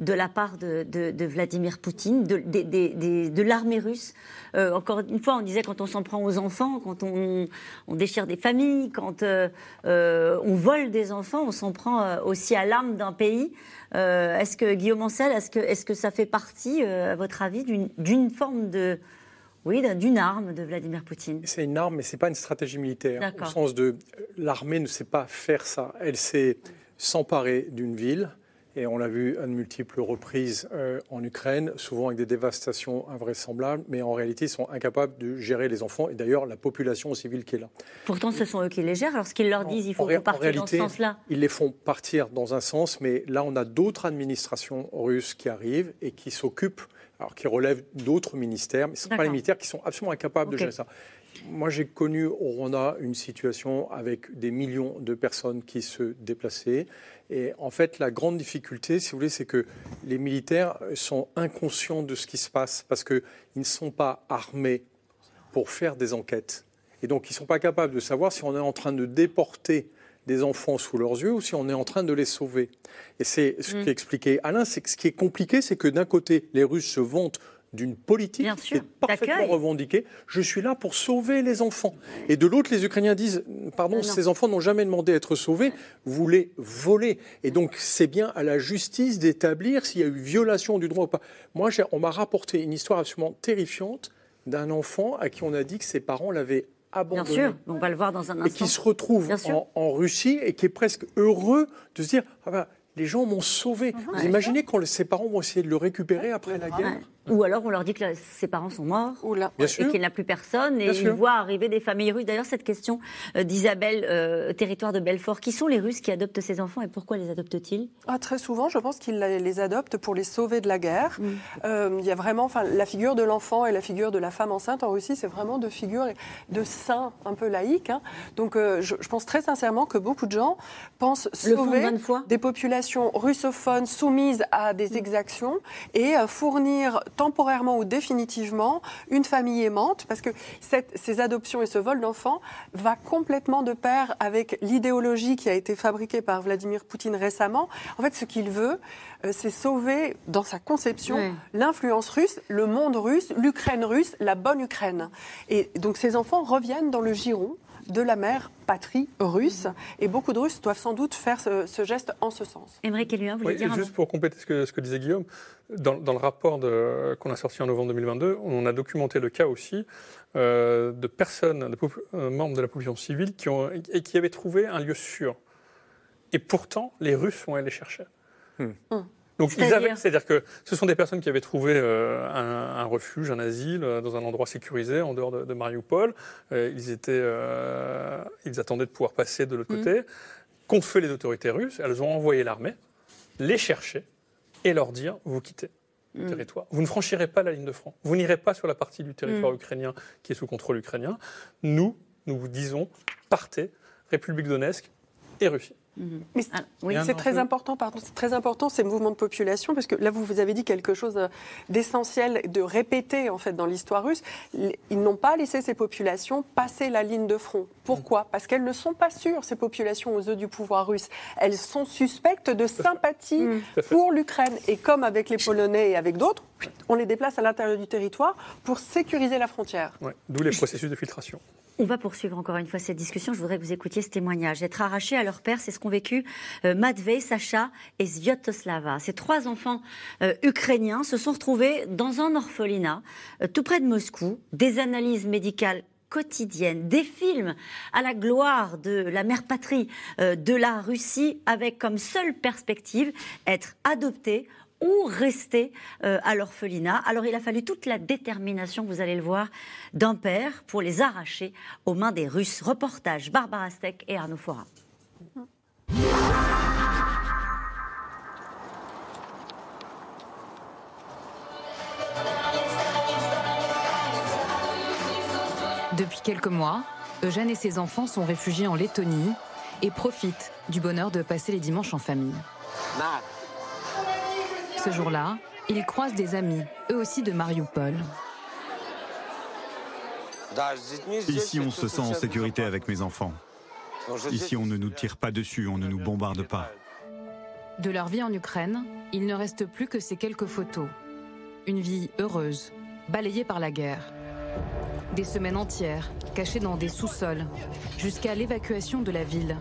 [SPEAKER 1] de la part de, Vladimir Poutine, de, de l'armée russe. Euh, encore une fois, on disait quand on s'en prend aux enfants, quand on, déchire des familles, quand euh, euh, on vole des enfants, on s'en prend aussi à l'âme d'un pays. est-ce que, Guillaume Ancel, est-ce que, est que ça fait partie, à votre avis, d'une forme de... Oui, d'une arme de Vladimir Poutine?
[SPEAKER 5] C'est une arme, mais ce n'est pas une stratégie militaire. Au sens de l'armée ne sait pas faire ça. Elle sait s'emparer d'une ville, et on l'a vu à de multiples reprises euh, en Ukraine, souvent avec des dévastations invraisemblables, mais en réalité, ils sont incapables de gérer les enfants et d'ailleurs la population civile qui est là.
[SPEAKER 1] Pourtant, ce sont eux qui les gèrent. Lorsqu'ils leur disent il faut partir dans ce sens-là.
[SPEAKER 5] Ils les font partir dans un sens, mais là, on a d'autres administrations russes qui arrivent et qui s'occupent, alors qui relèvent d'autres ministères, mais ce ne sont pas les militaires qui sont absolument incapables de gérer ça. Moi, j'ai connu au Rwanda une situation avec des millions de personnes qui se déplaçaient. Et en fait, la grande difficulté, si vous voulez, c'est que les militaires sont inconscients de ce qui se passe parce qu'ils ne sont pas armés pour faire des enquêtes. Et donc, ils ne sont pas capables de savoir si on est en train de déporter des enfants sous leurs yeux ou si on est en train de les sauver. Et c'est ce mm. qu'expliquait Alain, c'est que ce qui est compliqué, c'est que d'un côté, les Russes se vantent d'une politique qui est parfaitement revendiquée. Je suis là pour sauver les enfants. Et de l'autre, les Ukrainiens disent, pardon, ces enfants n'ont jamais demandé à être sauvés, vous les volez. Et donc, c'est bien à la justice d'établir s'il y a eu violation du droit ou pas. Moi, on m'a rapporté une histoire absolument terrifiante d'un enfant à qui on a dit que ses parents l'avaient abandonné.
[SPEAKER 1] Bien sûr, on va le voir dans un instant.
[SPEAKER 5] Et qui se retrouve en, Russie et qui est presque heureux de se dire, ah ben, les gens m'ont sauvé. Vous imaginez quand ses parents vont essayer de le récupérer après la guerre?
[SPEAKER 1] Ou alors on leur dit que ses parents sont morts et qu'il n'a plus personne. Et ils voient arriver des familles russes. D'ailleurs, cette question euh, d'Isabelle, euh, territoire de Belfort, qui sont les Russes qui adoptent ces enfants et pourquoi les adoptent-ils?
[SPEAKER 2] Ah, Très souvent, je pense qu'ils les adoptent pour les sauver de la guerre. Mm. Euh, il y a vraiment, enfin, la figure de l'enfant et la figure de la femme enceinte en Russie, c'est vraiment deux figures de saints un peu laïques. Hein. Donc, je, pense très sincèrement que beaucoup de gens pensent sauver des populations russophones soumises à des mm. exactions et fournir temporairement ou définitivement une famille aimante, parce que ces adoptions et ce vol d'enfants va complètement de pair avec l'idéologie qui a été fabriquée par Vladimir Poutine récemment. En fait, ce qu'il veut, euh, c'est sauver, dans sa conception, l'influence russe, le monde russe, l'Ukraine russe, la bonne Ukraine. Et donc ces enfants reviennent dans le giron de la mère patrie russe. Et beaucoup de Russes doivent sans doute faire ce, geste en ce sens.
[SPEAKER 1] Émeric Eluin, vous voulez dire
[SPEAKER 3] Juste pour compléter ce que, ce que, disait Guillaume, dans, le rapport qu'on a sorti en novembre 2022, on a documenté le cas aussi euh, de personnes, de euh, membres de la population civile qui, ont, et qui avaient trouvé un lieu sûr. Et pourtant, les Russes sont allés chercher. Hmm. Hmm. Donc c'est-à-dire que ce sont des personnes qui avaient trouvé euh, un, refuge, un asile euh, dans un endroit sécurisé en dehors de, Mariupol. Euh, ils étaient, ils attendaient de pouvoir passer de l'autre mm. côté. Qu'ont fait les autorités russes? Elles ont envoyé l'armée les chercher et leur dire vous quittez le mm. territoire. Vous ne franchirez pas la ligne de front. Vous n'irez pas sur la partie du territoire mm. ukrainien qui est sous contrôle ukrainien. Nous, nous vous disons partez, République Donetsk et Russie.
[SPEAKER 2] Mhm. Ah, oui, c'est très important, pardon, c'est très important ces mouvements de population parce que là vous vous avez dit quelque chose euh, d'essentiel, de répéter en fait dans l'histoire russe. Ils n'ont pas laissé ces populations passer la ligne de front. Pourquoi? Parce qu'elles ne sont pas sûres ces populations aux yeux du pouvoir russe. Elles sont suspectes de sympathie pour l'Ukraine et comme avec les Polonais et avec d'autres, on les déplace à l'intérieur du territoire pour sécuriser la frontière.
[SPEAKER 3] D'où les processus de filtration.
[SPEAKER 1] On va poursuivre encore une fois cette discussion. Je voudrais que vous écoutiez ce témoignage. Être arraché à leur père, c'est ce qu'ont vécu euh, Sacha et Zviotoslava. Ces trois enfants euh, ukrainiens se sont retrouvés dans un orphelinat euh, tout près de Moscou. Des analyses médicales quotidiennes, des films à la gloire de la mère patrie de la Russie, avec comme seule perspective être adoptés ou rester euh, à l'orphelinat. Alors il a fallu toute la détermination, vous allez le voir, d'un père pour les arracher aux mains des Russes. Reportage Barbara Steck et Arnaud Fora.
[SPEAKER 10] Depuis quelques mois, Eugène et ses enfants sont réfugiés en Lettonie et profitent du bonheur de passer les dimanches en famille. Ce jour-là, il croise des amis, eux aussi de Mariupol.
[SPEAKER 11] Ici, on se sent en sécurité avec mes enfants. Ici, on ne nous tire pas dessus, on ne nous bombarde pas.
[SPEAKER 10] De leur vie en Ukraine, il ne reste plus que ces quelques photos. Une vie heureuse, balayée par la guerre. Des semaines entières, cachées dans des sous-sols, jusqu'à l'évacuation de la ville.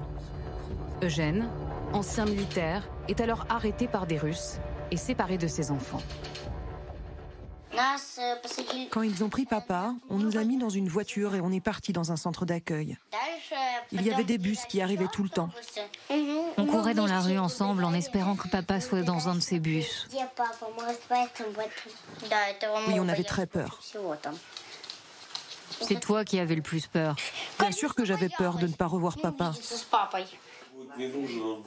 [SPEAKER 10] Eugène, ancien militaire, est alors arrêté par des Russes et séparé de ses enfants.
[SPEAKER 8] Quand ils ont pris papa, on nous a mis dans une voiture et on est parti dans un centre d'accueil. Il y avait des bus qui arrivaient tout le temps.
[SPEAKER 10] On courait dans la rue ensemble en espérant que papa soit dans un de ces bus.
[SPEAKER 8] Oui, on avait très peur.
[SPEAKER 10] C'est toi qui avais le plus peur.
[SPEAKER 8] Bien sûr que j'avais peur de ne pas revoir papa.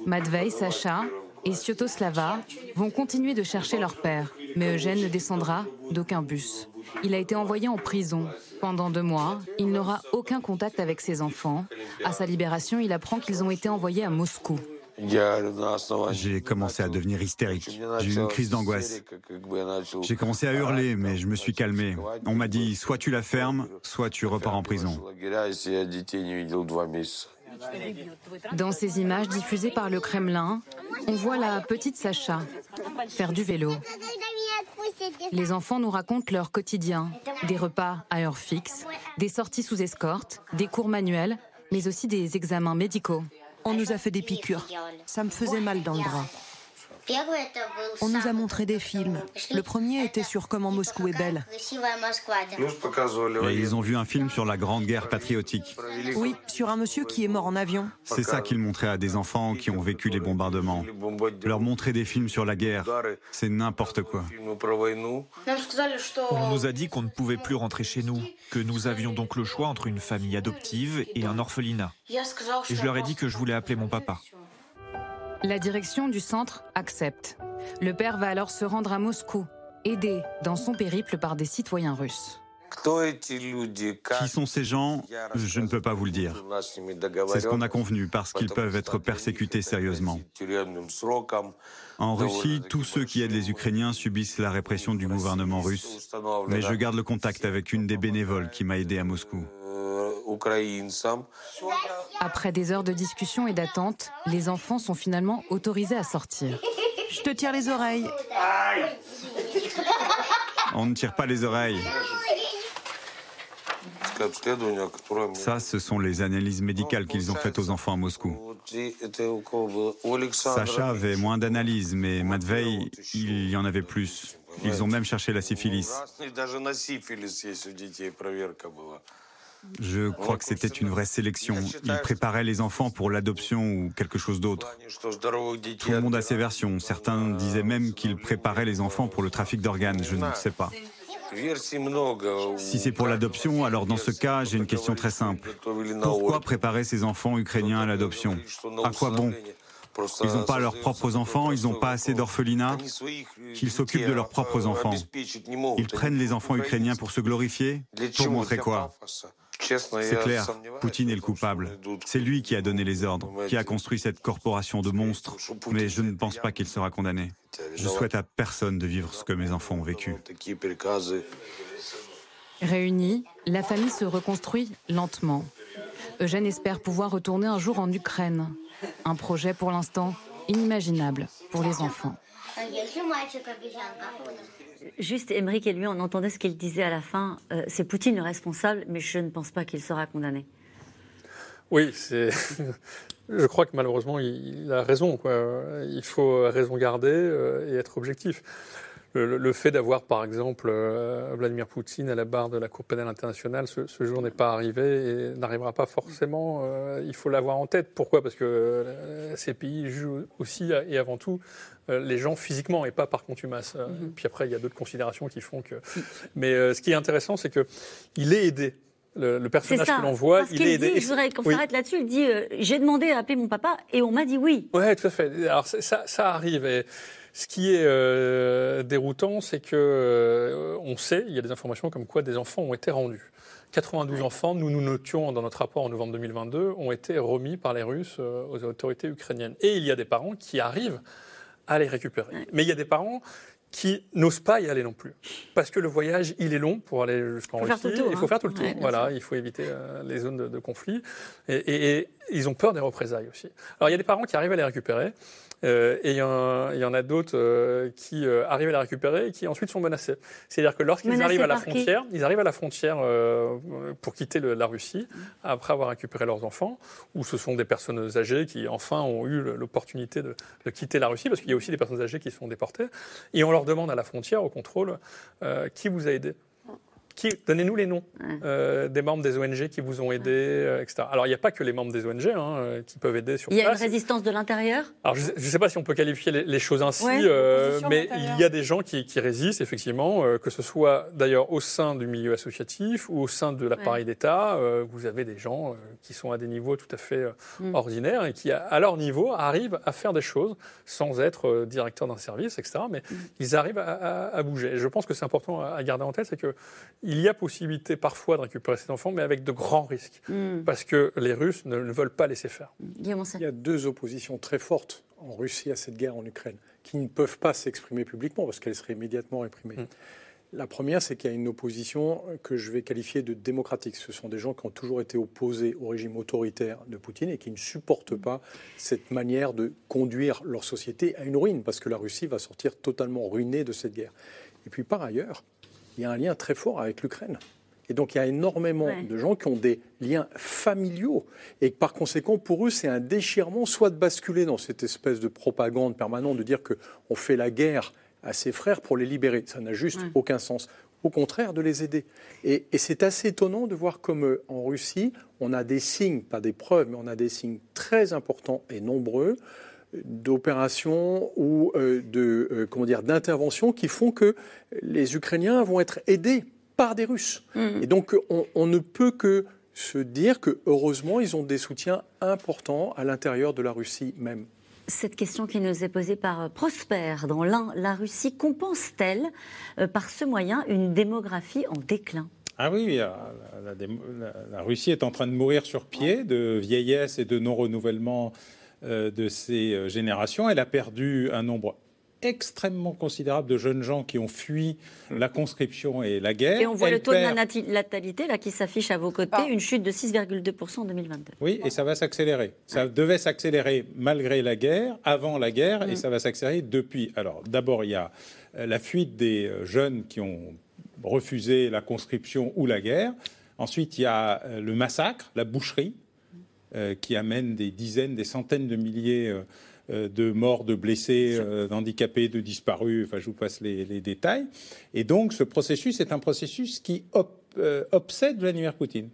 [SPEAKER 10] Matvei, Sacha, et Sviatoslava vont continuer de chercher leur père. Mais Eugène ne descendra d'aucun bus. Il a été envoyé en prison. Pendant deux mois, il n'aura aucun contact avec ses enfants. À sa libération, il apprend qu'ils ont été envoyés à Moscou.
[SPEAKER 11] J'ai commencé à devenir hystérique. J'ai eu une crise d'angoisse. J'ai commencé à hurler, mais je me suis calmé. On m'a dit, soit tu la fermes, soit tu repars en prison.
[SPEAKER 10] Dans ces images diffusées par le Kremlin, on voit la petite Sacha faire du vélo. Les enfants nous racontent leur quotidien, des repas à heure fixe, des sorties sous escorte, des cours manuels, mais aussi des examens médicaux.
[SPEAKER 8] On nous a fait des piqûres. Ça me faisait mal dans le bras. On nous a montré des films. Le premier était sur comment Moscou est belle.
[SPEAKER 11] Et ils ont vu un film sur la Grande Guerre patriotique.
[SPEAKER 8] Oui, sur un monsieur qui est mort en avion.
[SPEAKER 11] C'est ça qu'ils montraient à des enfants qui ont vécu les bombardements. Leur montrer des films sur la guerre, c'est n'importe quoi.
[SPEAKER 9] On nous a dit qu'on ne pouvait plus rentrer chez nous, que nous avions donc le choix entre une famille adoptive et un orphelinat. Et je leur ai dit que je voulais appeler mon papa.
[SPEAKER 10] La direction du centre accepte. Le père va alors se rendre à Moscou, aidé dans son périple par des citoyens russes.
[SPEAKER 12] Qui sont ces gens Je ne peux pas vous le dire. C'est ce qu'on a convenu parce qu'ils peuvent être persécutés sérieusement. En Russie, tous ceux qui aident les Ukrainiens subissent la répression du gouvernement russe. Mais je garde le contact avec une des bénévoles qui m'a aidé à Moscou.
[SPEAKER 6] Après des heures de discussion et d'attente, les enfants sont finalement autorisés à sortir.
[SPEAKER 8] Je te tire les oreilles.
[SPEAKER 12] On ne tire pas les oreilles. Ça, ce sont les analyses médicales qu'ils ont faites aux enfants à Moscou. Sacha avait moins d'analyses, mais Matvei, il y en avait plus. Ils ont même cherché la syphilis. Je crois que c'était une vraie sélection. Ils préparaient les enfants pour l'adoption ou quelque chose d'autre. Tout le monde a ses versions. Certains disaient même qu'ils préparaient les enfants pour le trafic d'organes. Je ne sais pas. Si c'est pour l'adoption, alors dans ce cas, j'ai une question très simple. Pourquoi préparer ces enfants ukrainiens à l'adoption? À quoi bon? Ils n'ont pas leurs propres enfants, ils n'ont pas assez d'orphelinats, qu'ils s'occupent de leurs propres enfants. Ils prennent les enfants ukrainiens pour se glorifier? Pour montrer quoi? C'est clair, Poutine est le coupable. C'est lui qui a donné les ordres, qui a construit cette corporation de monstres, mais je ne pense pas qu'il sera condamné. Je souhaite à personne de vivre ce que mes enfants ont vécu.
[SPEAKER 6] Réunis, la famille se reconstruit lentement. Eugène espère pouvoir retourner un jour en Ukraine. Un projet pour l'instant inimaginable pour les enfants.
[SPEAKER 1] Juste, Émeric et lui, on entendait ce qu'il disait à la fin. Euh, c'est Poutine le responsable, mais je ne pense pas qu'il sera condamné.
[SPEAKER 3] Oui, c'est. je crois que malheureusement, il, a raison. Il faut raison garder euh, et être objectif. Le, fait d'avoir, par exemple, euh, Vladimir Poutine à la barre de la Cour pénale internationale, ce, jour n'est pas arrivé et n'arrivera pas forcément. il faut l'avoir en tête. Pourquoi? Parce que ces pays jouent aussi et avant tout euh, les gens physiquement et pas par contumace. Euh, mhm. Puis après, il y a d'autres considérations qui font que. Mais euh, ce qui est intéressant, c'est que il est aidé. Le, personnage que l'on voit, il est aidé.
[SPEAKER 1] je voudrais qu'on s'arrête là-dessus. Il dit J'ai demandé à appeler mon papa et on m'a dit oui.
[SPEAKER 3] Oui, tout à fait. Alors ça, ça arrive. Et ce qui est déroutant, c'est que on sait, il y a des informations comme quoi des enfants ont été rendus. 92 enfants, nous nous notions dans notre rapport en novembre 2022, ont été remis par les Russes aux autorités ukrainiennes. Et il y a des parents qui arrivent à les récupérer. Mais il y a des parents qui n'osent pas y aller non plus. Parce que le voyage, il est long pour aller jusqu'en Russie. il faut faire tout le tour. voilà, il faut éviter euh, les zones de, conflit. et, ils ont peur des représailles aussi. Alors il y a des parents qui arrivent à les récupérer. Euh, et il y, en a d'autres euh, qui euh, arrivent à la récupérer et qui ensuite sont menacés. C'est-à-dire que lorsqu'ils arrivent à la frontière, ils arrivent à la frontière pour quitter la Russie après avoir récupéré leurs enfants, ou ce sont des personnes âgées qui enfin ont eu l'opportunité de, de, quitter la Russie, parce qu'il y a aussi des personnes âgées qui sont déportées, et on leur demande à la frontière, au contrôle, qui vous a aidé? Donnez-nous les noms euh, des membres des ONG qui vous ont aidé, euh, etc. Alors, il n'y a pas que les membres des ONG hein, euh, qui peuvent aider sur
[SPEAKER 1] place. Il y a une résistance de l'intérieur?
[SPEAKER 3] Alors, je ne sais pas si on peut qualifier les, choses ainsi, mais il y a des gens qui, résistent, effectivement, que ce soit d'ailleurs au sein du milieu associatif ou au sein de l'appareil d'État. vous avez des gens qui sont à des niveaux tout à fait mm. ordinaires et qui, à leur niveau, arrivent à faire des choses sans être directeur d'un service, etc. Mais mm. ils arrivent à, bouger. Et je pense que c'est important à garder en tête, c'est que il y a possibilité parfois de récupérer ces enfants, mais avec de grands risques, hmm. parce que les Russes ne, veulent pas laisser faire.
[SPEAKER 5] Il y a deux oppositions très fortes en Russie à cette guerre en Ukraine, qui ne peuvent pas s'exprimer publiquement, parce qu'elles seraient immédiatement réprimées. Hmm. La première, c'est qu'il y a une opposition que je vais qualifier de démocratique. Ce sont des gens qui ont toujours été opposés au régime autoritaire de Poutine et qui ne supportent pas cette manière de conduire leur société à une ruine, parce que la Russie va sortir totalement ruinée de cette guerre. Et puis par ailleurs, il y a un lien très fort avec l'Ukraine. Et donc il y a énormément de gens qui ont des liens familiaux et par conséquent pour eux c'est un déchirement soit de basculer dans cette espèce de propagande permanente de dire qu'on fait la guerre à ses frères pour les libérer. Ça n'a juste aucun sens. Au contraire, de les aider. Et, et c'est assez étonnant de voir comme euh, en Russie, on a des signes, pas des preuves, mais on a des signes très importants et nombreux d'opérations ou euh, de euh, comment dire d'interventions qui font que les Ukrainiens vont être aidés par des Russes. Mm. Et donc on, ne peut que se dire que heureusement ils ont des soutiens importants à l'intérieur de la Russie même.
[SPEAKER 1] Cette question qui nous est posée par Prosper dans l'un, la Russie compense-t-elle par ce moyen une démographie en déclin?
[SPEAKER 4] Ah oui, la, Russie est en train de mourir sur pied de vieillesse et de non-renouvellement de ses générations. Elle a perdu un nombre extrêmement considérable de jeunes gens qui ont fui la conscription et la guerre.
[SPEAKER 1] Et on voit le taux de natalité là, qui s'affiche à vos côtés, ah. une chute de 6,2% en 2022.
[SPEAKER 4] Oui, et ça va s'accélérer. Ça devait s'accélérer malgré la guerre, avant la guerre, et mm. ça va s'accélérer depuis. Alors d'abord, il y a euh, la fuite des euh, jeunes qui ont refusé la conscription ou la guerre. Ensuite, il y a euh, le massacre, la boucherie, qui amène des dizaines, des centaines de milliers euh, de morts, de blessés, euh, d'handicapés, de disparus, enfin je vous passe les, détails. Et donc ce processus est un processus qui euh, obsède Vladimir Poutine.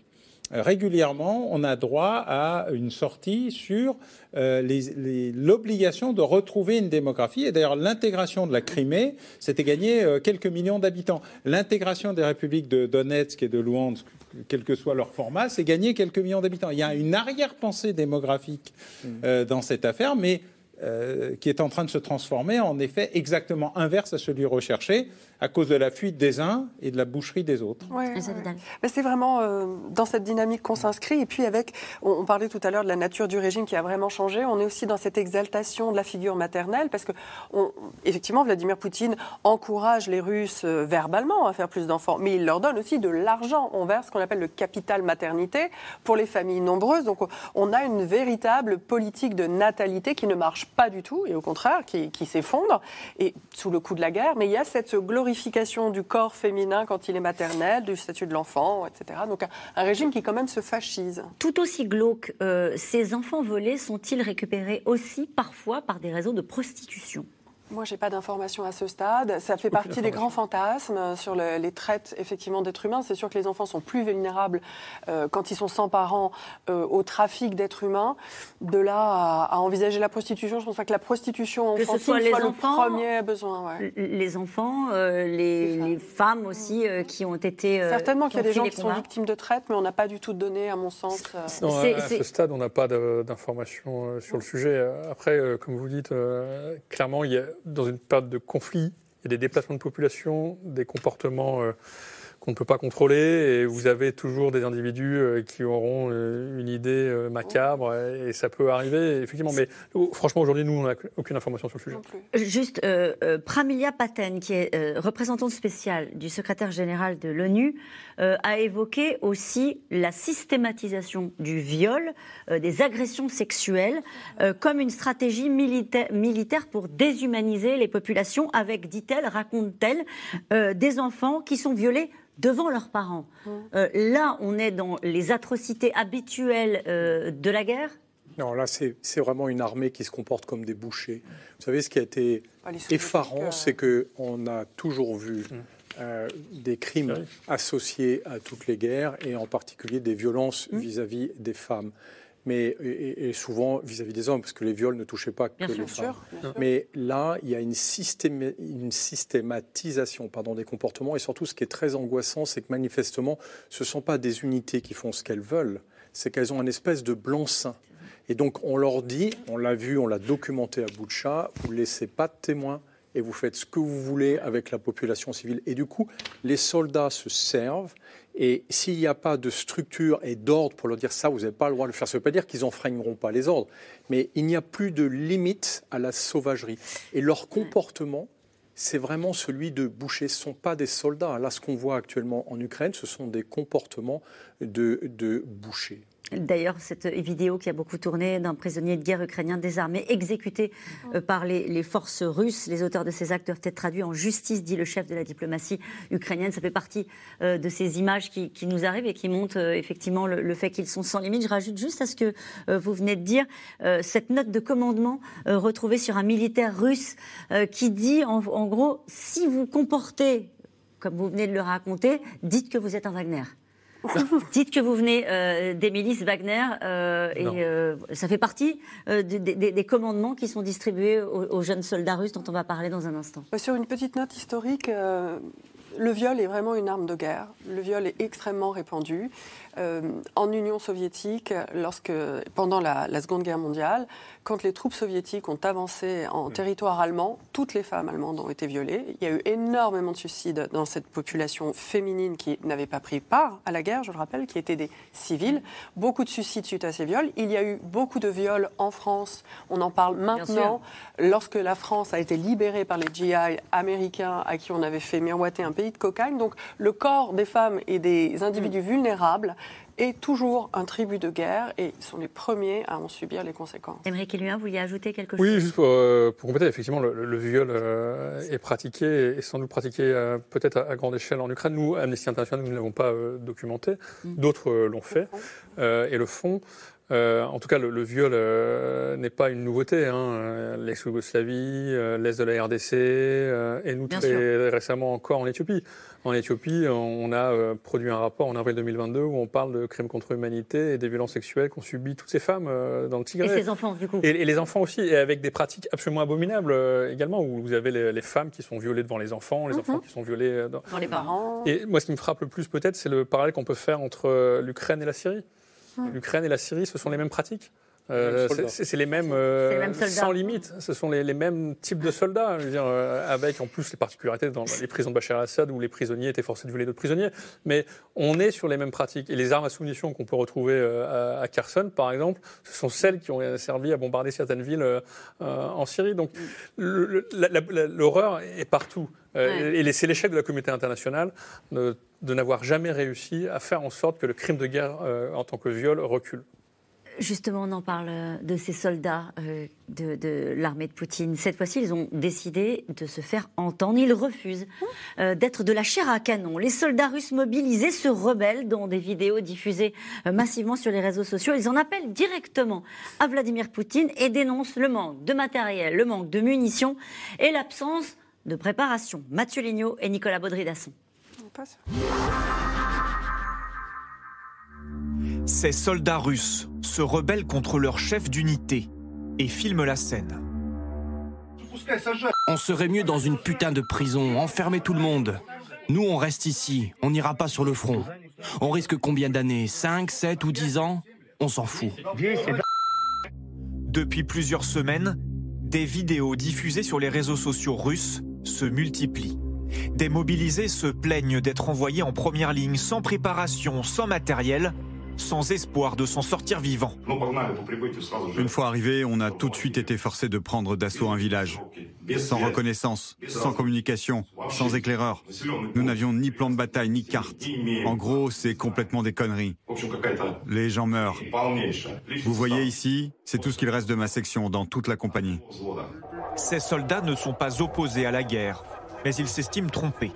[SPEAKER 4] Régulièrement, on a droit à une sortie sur l'obligation de retrouver une démographie. Et d'ailleurs, l'intégration de la Crimée, c'était gagner quelques millions d'habitants. L'intégration des républiques de Donetsk et de Luhansk, quel que soit leur format, c'est gagner quelques millions d'habitants. Il y a une arrière-pensée démographique mmh. dans cette affaire, mais euh, qui est en train de se transformer en effet exactement inverse à celui recherché à cause de la fuite des uns et de la boucherie des autres.
[SPEAKER 2] C'est vraiment euh, dans cette dynamique qu'on s'inscrit. Et puis avec, on, parlait tout à l'heure de la nature du régime qui a vraiment changé. On est aussi dans cette exaltation de la figure maternelle parce que, effectivement, Vladimir Poutine encourage les Russes euh, verbalement à faire plus d'enfants, mais il leur donne aussi de l'argent. On verse ce qu'on appelle le capital maternité pour les familles nombreuses. Donc on a une véritable politique de natalité qui ne marche pas du tout et au contraire qui, qui s'effondre et sous le coup de la guerre. Mais il y a cette glorification du corps féminin quand il est maternel, du statut de l'enfant, etc. Donc un, régime qui quand même se fascise.
[SPEAKER 1] Tout aussi glauque, euh, ces enfants volés sont-ils récupérés aussi parfois par des réseaux de prostitution?
[SPEAKER 2] Moi, j'ai pas d'informations à ce stade. Ça fait partie des grands fantasmes sur les traites effectivement d'êtres humains. C'est sûr que les enfants sont plus vulnérables euh, quand ils sont sans parents euh, au trafic d'êtres humains. De là à, envisager la prostitution, je pense pas que la prostitution
[SPEAKER 1] que ce soit, les
[SPEAKER 2] le
[SPEAKER 1] premier
[SPEAKER 2] besoin.
[SPEAKER 1] Les enfants, euh, les, femmes aussi qui ont été.
[SPEAKER 2] Certainement qu'il y a des gens qui sont victimes de traite, mais on n'a pas du tout de données, à mon sens.
[SPEAKER 3] Non, à, ce stade, on n'a pas d'informations sur le sujet. Après, comme vous dites, clairement, il y a dans une période de conflit, il y a des déplacements de population, des comportements euh, qu'on ne peut pas contrôler, et vous avez toujours des individus euh, qui auront euh, une idée macabre, et ça peut arriver, effectivement. Mais franchement, aujourd'hui, nous, on n'a aucune information sur le sujet.
[SPEAKER 1] Juste, Pramilia Paten, qui est représentante spéciale du secrétaire général de l'ONU, a évoqué aussi la systématisation du viol, des agressions sexuelles, comme une stratégie militaire, militaire pour déshumaniser les populations, avec, dit-elle, raconte-t-elle, des enfants qui sont violés devant leurs parents. Mmh. Euh, là, on est dans les atrocités habituelles euh, de la guerre
[SPEAKER 5] Non, là, c'est vraiment une armée qui se comporte comme des bouchers. Vous savez, ce qui a été ah, effarant, c'est qu'on a toujours vu mmh. euh, des crimes associés à toutes les guerres, et en particulier des violences vis à -vis des femmes mais et, souvent vis-à-vis des hommes, parce que les viols ne touchaient pas que les femmes. Mais là, il y a une, une systématisation pardon, des comportements, et surtout, ce qui est très angoissant, c'est que manifestement, ce ne sont pas des unités qui font ce qu'elles veulent, c'est qu'elles ont une espèce de blanc-seing. Et donc, on leur dit, on l'a vu, on l'a documenté à bout de chat, vous ne laissez pas de témoins et vous faites ce que vous voulez avec la population civile. Et du coup, les soldats se servent et s'il n'y a pas de structure et d'ordre pour leur dire ça, vous n'avez pas le droit de le faire, ça ne veut pas dire qu'ils n'enfreigneront pas les ordres, mais il n'y a plus de limite à la sauvagerie. Et leur comportement, c'est vraiment celui de boucher. Ce ne sont pas des soldats. Là, ce qu'on voit actuellement en Ukraine, ce sont des comportements de, de bouchers.
[SPEAKER 1] D'ailleurs, cette vidéo qui a beaucoup tourné d'un prisonnier de guerre ukrainien désarmé, exécuté euh, par les, forces russes. Les auteurs de ces actes doivent être traduits en justice, dit le chef de la diplomatie ukrainienne. Ça fait partie euh, de ces images qui, nous arrivent et qui montrent euh, effectivement le, fait qu'ils sont sans limite. Je rajoute juste à ce que vous venez de dire, cette note de commandement retrouvée sur un militaire russe qui dit en, en gros, si vous comportez comme vous venez de le raconter, dites que vous êtes un Wagner. Dites que vous venez euh, des milices Wagner euh, et euh, ça fait partie des, commandements qui sont distribués aux, jeunes soldats russes dont on va parler dans un instant.
[SPEAKER 2] Sur une petite note historique, le viol est vraiment une arme de guerre. Le viol est extrêmement répandu. Euh, en Union soviétique, lorsque, pendant la, Seconde Guerre mondiale, quand les troupes soviétiques ont avancé en territoire allemand, toutes les femmes allemandes ont été violées. Il y a eu énormément de suicides dans cette population féminine qui n'avait pas pris part à la guerre, je le rappelle, qui étaient des civils. Beaucoup de suicides suite à ces viols. Il y a eu beaucoup de viols en France. On en parle maintenant. Lorsque la France a été libérée par les GI américains à qui on avait fait miroiter un pays de cocaïne. Donc le corps des femmes et des individus mm. vulnérables est toujours un tribut de guerre et ils sont les premiers à en subir les conséquences.
[SPEAKER 1] Émeric Eluin, vous vouliez ajouter quelque chose?
[SPEAKER 3] Oui, juste pour, euh, compléter, effectivement, le, viol euh, est pratiqué et sans doute pratiqué euh, peut-être à, grande échelle en Ukraine. Nous, Amnesty International, nous ne l'avons pas documenté. Mm. D'autres l'ont fait et le font. Euh, en tout cas, le, viol euh, n'est pas une nouveauté. Hein. L'ex-Yougoslavie, euh, l'Est de la RDC, et nous très récemment encore en Éthiopie. En Éthiopie, on a produit un rapport en avril 2022 où on parle de crimes contre l'humanité et des violences sexuelles qu'ont subies toutes ces femmes dans le Tigré.
[SPEAKER 1] Et ces enfants, du coup.
[SPEAKER 3] Et, les enfants aussi, et avec des pratiques absolument abominables également, où vous avez les, femmes qui sont violées devant les enfants, les mhm. enfants qui sont violés
[SPEAKER 1] dans... les parents.
[SPEAKER 3] Et moi, ce qui me frappe le plus peut-être, c'est le parallèle qu'on peut faire entre l'Ukraine et la Syrie. L'Ukraine et la Syrie, ce sont les mêmes pratiques euh, c'est les mêmes, euh, sans limite. Ce sont les, mêmes types de soldats, je veux dire, euh, avec en plus les particularités dans les prisons de Bachar al-Assad où les prisonniers étaient forcés de violer d'autres prisonniers. Mais on est sur les mêmes pratiques. Et les armes à soumission qu'on peut retrouver à, Kherson, par exemple, ce sont celles qui ont servi à bombarder certaines villes en Syrie. Donc l'horreur est partout. Et c'est l'échec de la communauté internationale de n'avoir jamais réussi à faire en sorte que le crime de guerre en tant que viol recule.
[SPEAKER 1] Justement, on en parle de ces soldats euh, de, l'armée de Poutine. Cette fois-ci, ils ont décidé de se faire entendre. Ils refusent euh, d'être de la chair à canon. Les soldats russes mobilisés se rebellent dans des vidéos diffusées euh, massivement sur les réseaux sociaux. Ils en appellent directement à Vladimir Poutine et dénoncent le manque de matériel, le manque de munitions et l'absence de préparation. Mathieu Lignot et Nicolas Baudry-Dasson.
[SPEAKER 9] Ces soldats russes se rebellent contre leur chef d'unité et filment la scène.
[SPEAKER 7] On serait mieux dans une putain de prison, enfermer tout le monde. Nous, on reste ici, on n'ira pas sur le front. On risque combien d'années? 5, 7 ou 10 ans? On s'en fout.
[SPEAKER 9] Depuis plusieurs semaines, des vidéos diffusées sur les réseaux sociaux russes se multiplient. Des mobilisés se plaignent d'être envoyés en première ligne sans préparation, sans matériel, sans espoir de s'en sortir vivant.
[SPEAKER 12] Une fois arrivé, on a tout de suite été forcé de prendre d'assaut un village. Sans reconnaissance, sans communication, sans éclaireur. Nous n'avions ni plan de bataille, ni carte. En gros, c'est complètement des conneries. Les gens meurent. Vous voyez ici, c'est tout ce qu'il reste de ma section dans toute la compagnie.
[SPEAKER 9] Ces soldats ne sont pas opposés à la guerre, mais ils s'estiment trompés.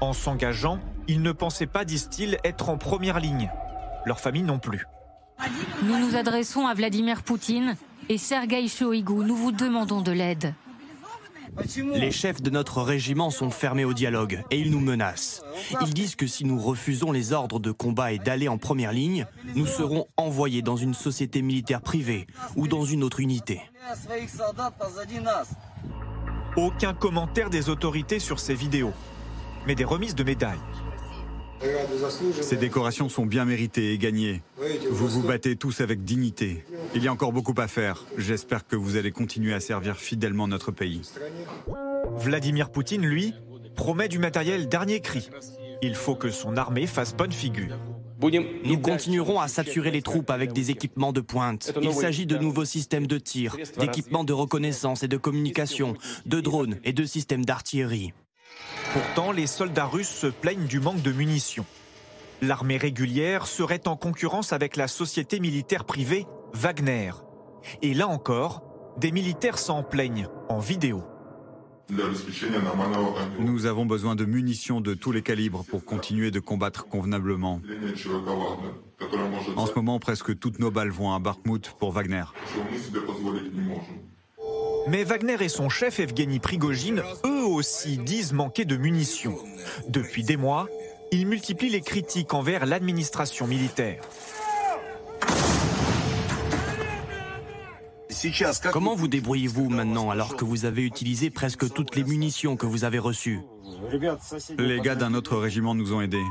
[SPEAKER 9] En s'engageant, ils ne pensaient pas, disent-ils, être en première ligne leur famille non plus.
[SPEAKER 6] Nous nous adressons à Vladimir Poutine et Sergei Shoigu. Nous vous demandons de l'aide.
[SPEAKER 7] Les chefs de notre régiment sont fermés au dialogue et ils nous menacent. Ils disent que si nous refusons les ordres de combat et d'aller en première ligne, nous serons envoyés dans une société militaire privée ou dans une autre unité.
[SPEAKER 9] Aucun commentaire des autorités sur ces vidéos, mais des remises de médailles.
[SPEAKER 12] Ces décorations sont bien méritées et gagnées. Vous vous battez tous avec dignité. Il y a encore beaucoup à faire. J'espère que vous allez continuer à servir fidèlement notre pays.
[SPEAKER 9] Vladimir Poutine, lui, promet du matériel dernier cri. Il faut que son armée fasse bonne figure.
[SPEAKER 7] Nous continuerons à saturer les troupes avec des équipements de pointe. Il s'agit de nouveaux systèmes de tir, d'équipements de reconnaissance et de communication, de drones et de systèmes d'artillerie.
[SPEAKER 9] Pourtant, les soldats russes se plaignent du manque de munitions. L'armée régulière serait en concurrence avec la société militaire privée Wagner. Et là encore, des militaires s'en plaignent en vidéo.
[SPEAKER 12] Nous avons besoin de munitions de tous les calibres pour continuer de combattre convenablement. En ce moment, presque toutes nos balles vont à Bakhmut pour Wagner.
[SPEAKER 9] Mais Wagner et son chef Evgeny Prigogine, eux aussi, disent manquer de munitions. Depuis des mois, ils multiplient les critiques envers l'administration militaire.
[SPEAKER 7] Comment vous débrouillez-vous maintenant alors que vous avez utilisé presque toutes les munitions que vous avez reçues?
[SPEAKER 12] Les gars d'un autre régiment nous ont aidés.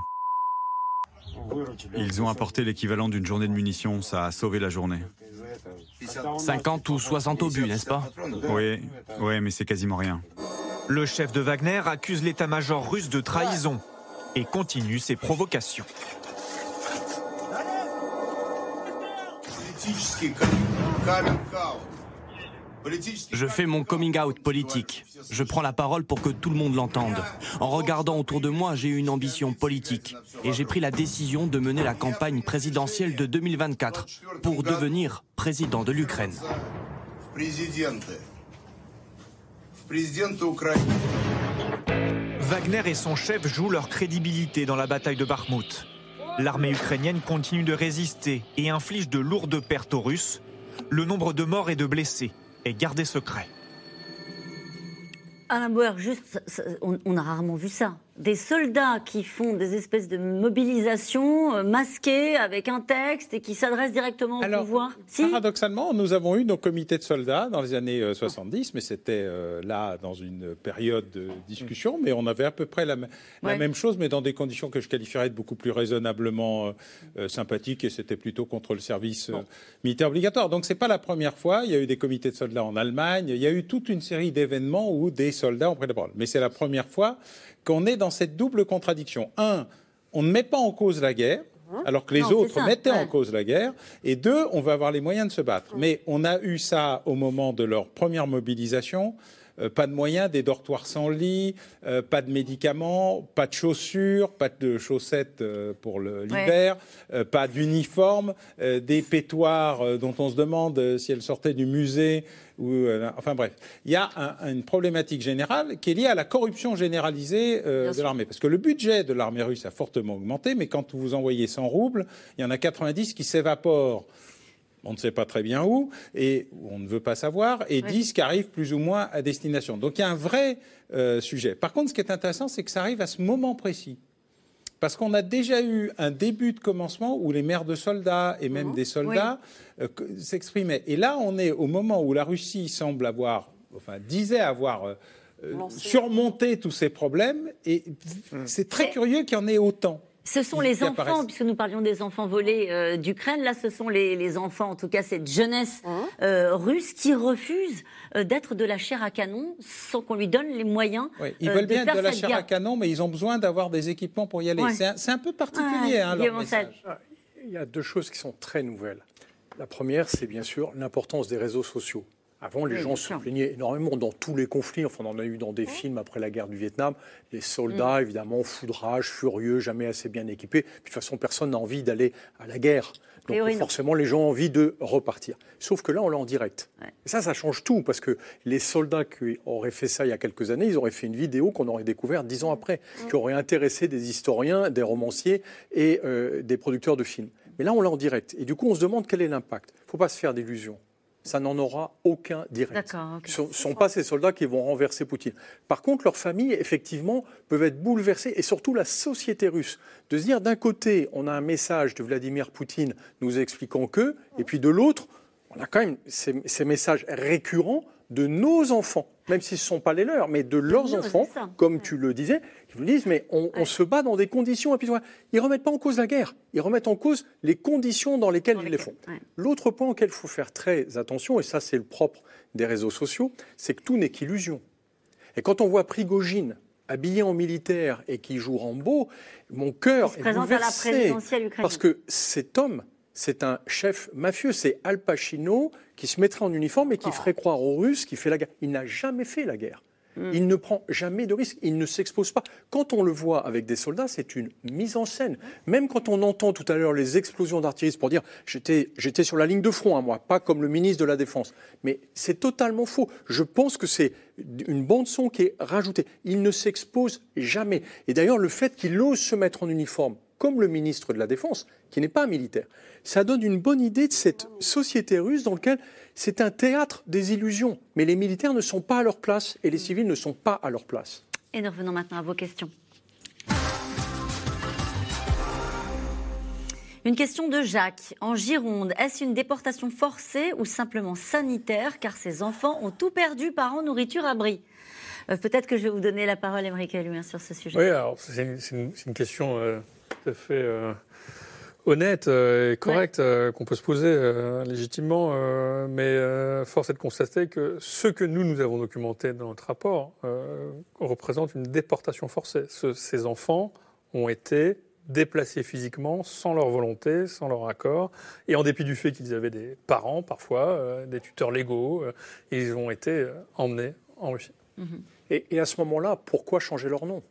[SPEAKER 12] Ils ont apporté l'équivalent d'une journée de munitions, ça a sauvé la journée.
[SPEAKER 7] 50 ou 60 obus, n'est-ce pas
[SPEAKER 12] Oui, oui, mais c'est quasiment rien.
[SPEAKER 9] Le chef de Wagner accuse l'état-major russe de trahison et continue ses provocations.
[SPEAKER 7] Je fais mon coming out politique. Je prends la parole pour que tout le monde l'entende. En regardant autour de moi, j'ai eu une ambition politique et j'ai pris la décision de mener la campagne présidentielle de 2024 pour devenir président de l'Ukraine.
[SPEAKER 9] Wagner et son chef jouent leur crédibilité dans la bataille de Bakhmut. L'armée ukrainienne continue de résister et inflige de lourdes pertes aux Russes. Le nombre de morts et de blessés est gardé secret.
[SPEAKER 1] Alain Bauer, juste, on, a rarement vu ça. Des soldats qui font des espèces de mobilisation euh, masquées avec un texte et qui s'adressent directement au pouvoir.
[SPEAKER 4] Paradoxalement, nous avons eu nos comités de soldats dans les années 70, euh, mais c'était euh, là dans une période de discussion, mais on avait à peu près la, même chose, mais dans des conditions que je qualifierais de beaucoup plus raisonnablement sympathiques, et c'était plutôt contre le service militaire obligatoire. Donc c'est pas la première fois. Il y a eu des comités de soldats en Allemagne. Il y a eu toute une série d'événements où des soldats ont pris la parole. Mais c'est la première fois qu'on est dans cette double contradiction. Un, on ne met pas en cause la guerre, hein alors que les autres mettaient en cause la guerre. Et deux, on va avoir les moyens de se battre. Mais on a eu ça au moment de leur première mobilisation. Euh, pas de moyens, des dortoirs sans lit, euh, pas de médicaments, pas de chaussures, pas de chaussettes euh, pour l'hiver, pas d'uniforme, des pétoires dont on se demande si elles sortaient du musée enfin bref, il y a une problématique générale qui est liée à la corruption généralisée de l'armée. Parce que le budget de l'armée russe a fortement augmenté, mais quand vous envoyez 100 roubles, il y en a 90 qui s'évaporent on ne sait pas très bien où, et on ne veut pas savoir, et 10 qui arrivent plus ou moins à destination. Donc il y a un vrai euh, sujet. Par contre, ce qui est intéressant, c'est que ça arrive à ce moment précis. Parce qu'on a déjà eu un début de commencement où les mères de soldats et même mhm. des soldats euh, s'exprimaient. Et là, on est au moment où la Russie semble avoir, enfin, disait avoir euh, surmonté tous ces problèmes. Et c'est très curieux qu'il y en ait autant.
[SPEAKER 1] Ce sont les enfants, puisque nous parlions des enfants volés euh, d'Ukraine, là ce sont les, enfants, en tout cas cette jeunesse hein euh, russe, qui refuse euh, d'être de la chair à canon sans qu'on lui donne les moyens.
[SPEAKER 4] ils veulent bien être de la chair à canon, mais ils ont besoin d'avoir des équipements pour y aller. C'est un, peu particulier, hein, leur message.
[SPEAKER 5] Il y a deux choses qui sont très nouvelles. La première, c'est bien sûr l'importance des réseaux sociaux. Avant, les gens se plaignaient énormément dans tous les conflits. Enfin, on en a eu dans des films après la guerre du Vietnam. Les soldats, mm. évidemment, foudrage, furieux, jamais assez bien équipés. Puis, de toute façon, personne n'a envie d'aller à la guerre. Donc, forcément, les gens ont envie de repartir. Sauf que là, on l'a en direct. Et ça, ça change tout, parce que les soldats qui auraient fait ça il y a quelques années, ils auraient fait une vidéo qu'on aurait découverte dix ans après, mm. qui aurait intéressé des historiens, des romanciers et euh, des producteurs de films. Mais là, on l'a en direct. Et du coup, on se demande quel est l'impact. Il ne faut pas se faire d'illusions ça n'en aura aucun direct. Ce ne sont pas ces soldats qui vont renverser Poutine. Par contre, leurs familles, effectivement, peuvent être bouleversées, et surtout la société russe. De se dire, d'un côté, on a un message de Vladimir Poutine nous expliquant que, et puis de l'autre, on a quand même ces messages récurrents de nos enfants, même si ce ne sont pas les leurs, mais de leurs enfants, comme tu le disais, qui nous disent mais on, se bat dans des conditions. Ils ne remettent pas en cause la guerre, ils remettent en cause les conditions dans lesquelles ils les font. L'autre point auquel il faut faire très attention, et ça c'est le propre des réseaux sociaux, c'est que tout n'est qu'illusion. Et quand on voit Prigogine habillé en militaire et qui joue Rambo, mon cœur est bouleversé. parce que cet homme c'est un chef mafieux, c'est Al Pacino qui se mettrait en uniforme et qui oh. ferait croire aux Russes qu'il fait la guerre. Il n'a jamais fait la guerre. Hmm. Il ne prend jamais de risques, il ne s'expose pas. Quand on le voit avec des soldats, c'est une mise en scène. Même quand on entend tout à l'heure les explosions d'artillerie pour dire j'étais, sur la ligne de front, à hein, moi, pas comme le ministre de la Défense. Mais c'est totalement faux. Je pense que c'est une bande-son qui est rajoutée. Il ne s'expose jamais. Et d'ailleurs, le fait qu'il ose se mettre en uniforme, comme le ministre de la Défense, qui n'est pas militaire, ça donne une bonne idée de cette société russe dans laquelle c'est un théâtre des illusions. Mais les militaires ne sont pas à leur place et les civils ne sont pas à leur place.
[SPEAKER 1] Et nous revenons maintenant à vos questions. Une question de Jacques. En Gironde, est-ce une déportation forcée ou simplement sanitaire car ces enfants ont tout perdu, parents, nourriture, abri Peut-être que je vais vous donner la parole, Émeric Caluin, sur ce sujet.
[SPEAKER 3] Oui, alors c'est une, une, question tout à fait honnête euh, et correcte euh, qu'on peut se poser euh, légitimement, mais force est de constater que ce que nous, nous avons documenté dans notre rapport représente une déportation forcée. ces enfants ont été déplacés physiquement sans leur volonté, sans leur accord, et en dépit du fait qu'ils avaient des parents parfois, des tuteurs légaux, ils ont été emmenés en Russie.
[SPEAKER 5] Mhm. et, et à ce moment-là, pourquoi changer leur nom?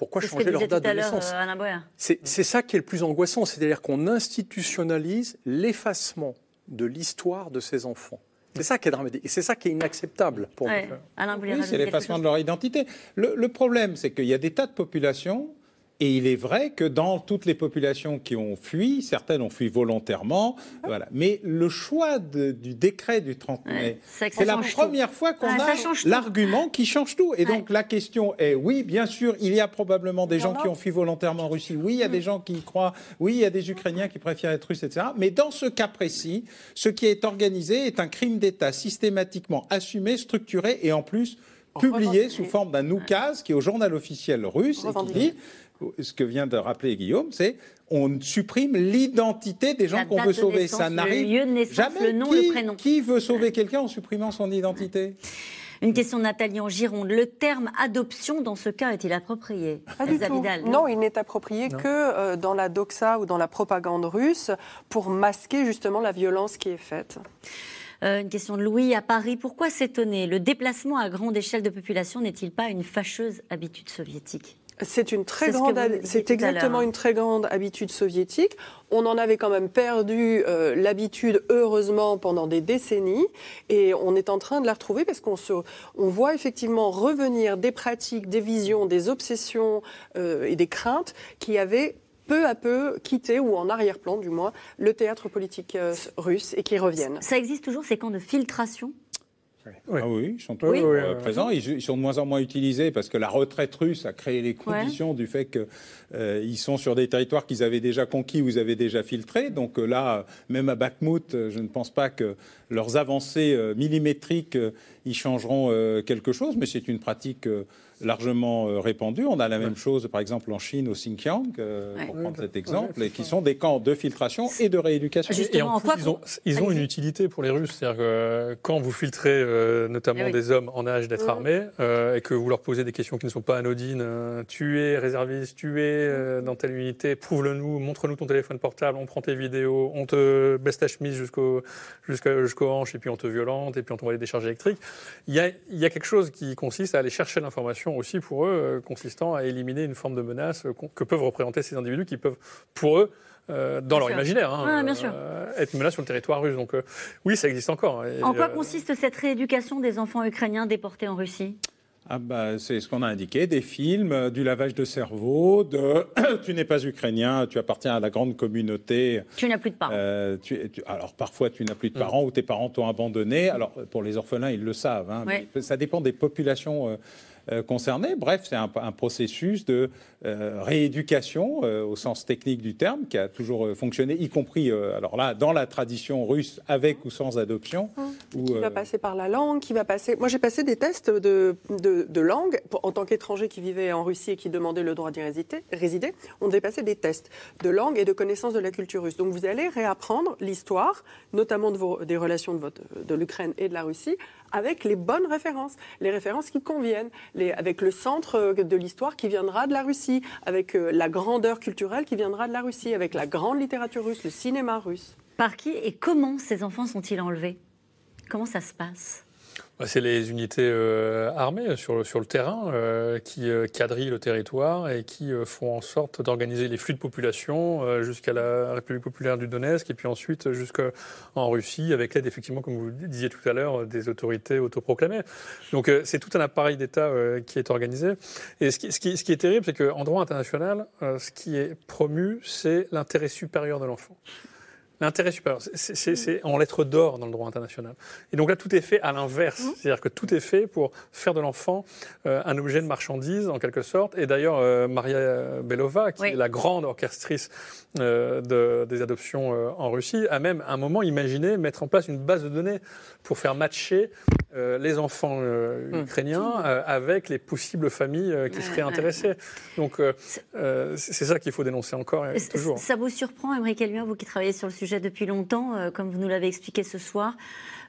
[SPEAKER 5] Pourquoi changer leur date de naissance
[SPEAKER 1] euh,
[SPEAKER 5] C'est ça qui est le plus angoissant, c'est-à-dire qu'on institutionnalise l'effacement de l'histoire de ces enfants. C'est ça qui est dramatique. Et c'est ça qui est inacceptable pour
[SPEAKER 4] nous. Oui, c'est l'effacement de leur identité. le problème, c'est qu'il y a des tas de populations et il est vrai que dans toutes les populations qui ont fui, certaines ont fui volontairement, voilà. Mais le choix du décret du 30 mai, c'est la première fois qu'on a l'argument qui change tout. Et donc la question est, oui, bien sûr, il y a probablement des gens qui ont fui volontairement en Russie. Oui, il y a des mm. gens qui y croient. Oui, il y a des Ukrainiens qui préfèrent être russes, etc. Mais dans ce cas précis, ce qui est organisé est un crime d'État systématiquement assumé, structuré et en plus publié sous forme d'un oukaz qui est au journal officiel russe et qui dit ce que vient de rappeler Guillaume, c'est on supprime l'identité des gens qu'on veut sauver. Ça n'arrive jamais. Le nom, qui, le prénom. Qui veut sauver quelqu'un en supprimant son identité?
[SPEAKER 1] Une question de Nathalie en Gironde. Le terme adoption, dans ce cas, est-il approprié?
[SPEAKER 2] Pas du tout. non, il n'est approprié que euh, dans la doxa ou dans la propagande russe pour masquer justement la violence qui est faite.
[SPEAKER 1] Euh, une question de Louis à Paris. Pourquoi s'étonner? Le déplacement à grande échelle de population n'est-il pas une fâcheuse habitude soviétique?
[SPEAKER 2] C'est une très grande, c'est exactement une très grande habitude soviétique. On en avait quand même perdu euh, l'habitude, heureusement, pendant des décennies, et on est en train de la retrouver parce qu'on se, on voit effectivement revenir des pratiques, des visions, des obsessions euh, et des craintes qui avaient peu à peu quitté, ou en arrière-plan du moins, le théâtre politique euh, russe et qui reviennent.
[SPEAKER 1] Ça existe toujours ces camps de filtration?
[SPEAKER 4] Oui. Ah oui, ils sont toujours euh, présents. Ils, sont de moins en moins utilisés parce que la retraite russe a créé les conditions du fait qu'ils euh, sont sur des territoires qu'ils avaient déjà conquis ou ils avaient déjà filtrés. Donc euh, là, même à Bakhmut, je ne pense pas que leurs avancées millimétriques y changeront quelque chose, mais c'est une pratique largement euh, répandue. On a la même chose, par exemple, en Chine, au Xinjiang, euh, pour prendre cet exemple, et qui sont des camps de filtration et de rééducation.
[SPEAKER 3] et en plus, ils ont, une utilité pour les Russes. C'est-à-dire que euh, quand vous filtrez notamment eh des hommes en âge d'être armés et que vous leur posez des questions qui ne sont pas anodines, tu es réserviste, tu es dans telle unité, prouve-le-nous, montre-nous ton téléphone portable, on prend tes vidéos, on te baisse ta chemise jusqu'au jusqu'au hanches et puis on te violente et puis on t'envoie des décharges électriques. Il y, a, il y a quelque chose qui consiste à aller chercher l'information aussi pour eux, euh, consistant à éliminer une forme de menace que peuvent représenter ces individus qui peuvent, pour eux, euh, dans leur imaginaire, hein, euh, être une menace sur le territoire russe. Donc oui, ça existe encore.
[SPEAKER 1] en quoi consiste cette rééducation des enfants ukrainiens déportés en Russie?
[SPEAKER 4] Ah bah, c'est ce qu'on a indiqué, des films, du lavage de cerveau, de tu n'es pas ukrainien, tu appartiens à la grande communauté.
[SPEAKER 1] Tu n'as plus de parents.
[SPEAKER 4] alors parfois tu n'as plus de mm. parents ou tes parents t'ont abandonné. Alors pour les orphelins, ils le savent. Hein, ça dépend des populations euh, concernés. Bref, c'est un, processus de euh, rééducation euh, au sens technique du terme qui a toujours fonctionné, y compris, alors là, dans la tradition russe, avec ou sans adoption.
[SPEAKER 2] Mmh. qui va passer par la langue, qui va passer. Moi, j'ai passé des tests de, de, langue en tant qu'étranger qui vivait en Russie et qui demandait le droit d'y résider. On devait passer des tests de langue et de connaissance de la culture russe. Donc, vous allez réapprendre l'histoire, notamment de vos, des relations de, votre, de l'Ukraine et de la Russie, avec les bonnes références, les références qui conviennent, avec le centre euh, de l'histoire qui viendra de la Russie, avec euh, la grandeur culturelle qui viendra de la Russie, avec la grande littérature russe, le cinéma russe.
[SPEAKER 1] Par qui et comment ces enfants sont-ils enlevés? Comment ça se passe?
[SPEAKER 3] C'est les unités euh, armées sur, sur le terrain euh, qui euh, quadrillent le territoire et qui font en sorte d'organiser les flux de population jusqu'à la République populaire du Donetsk et puis ensuite jusqu'en Russie avec l'aide effectivement, comme vous disiez tout à l'heure, des autorités autoproclamées. Donc c'est tout un appareil d'État qui est organisé. Et ce qui, ce qui, ce qui est terrible, c'est qu'en droit international, ce qui est promu, c'est l'intérêt supérieur de l'enfant. L'intérêt supérieur, c'est en lettres d'or dans le droit international. Et donc là, tout est fait à l'inverse. Mmh. C'est-à-dire que tout est fait pour faire de l'enfant euh, un objet de marchandise, en quelque sorte. Et d'ailleurs, euh, Maria Belova, qui est la grande orchestrice euh, de, des adoptions en Russie, a même à un moment imaginé mettre en place une base de données pour faire matcher les enfants hmm. ukrainiens avec les possibles familles qui seraient intéressées. Donc c'est ça qu'il faut dénoncer encore et toujours.
[SPEAKER 1] Ça vous surprend, Émeric Elmien, vous qui travaillez sur le sujet depuis longtemps, comme vous nous l'avez expliqué ce soir,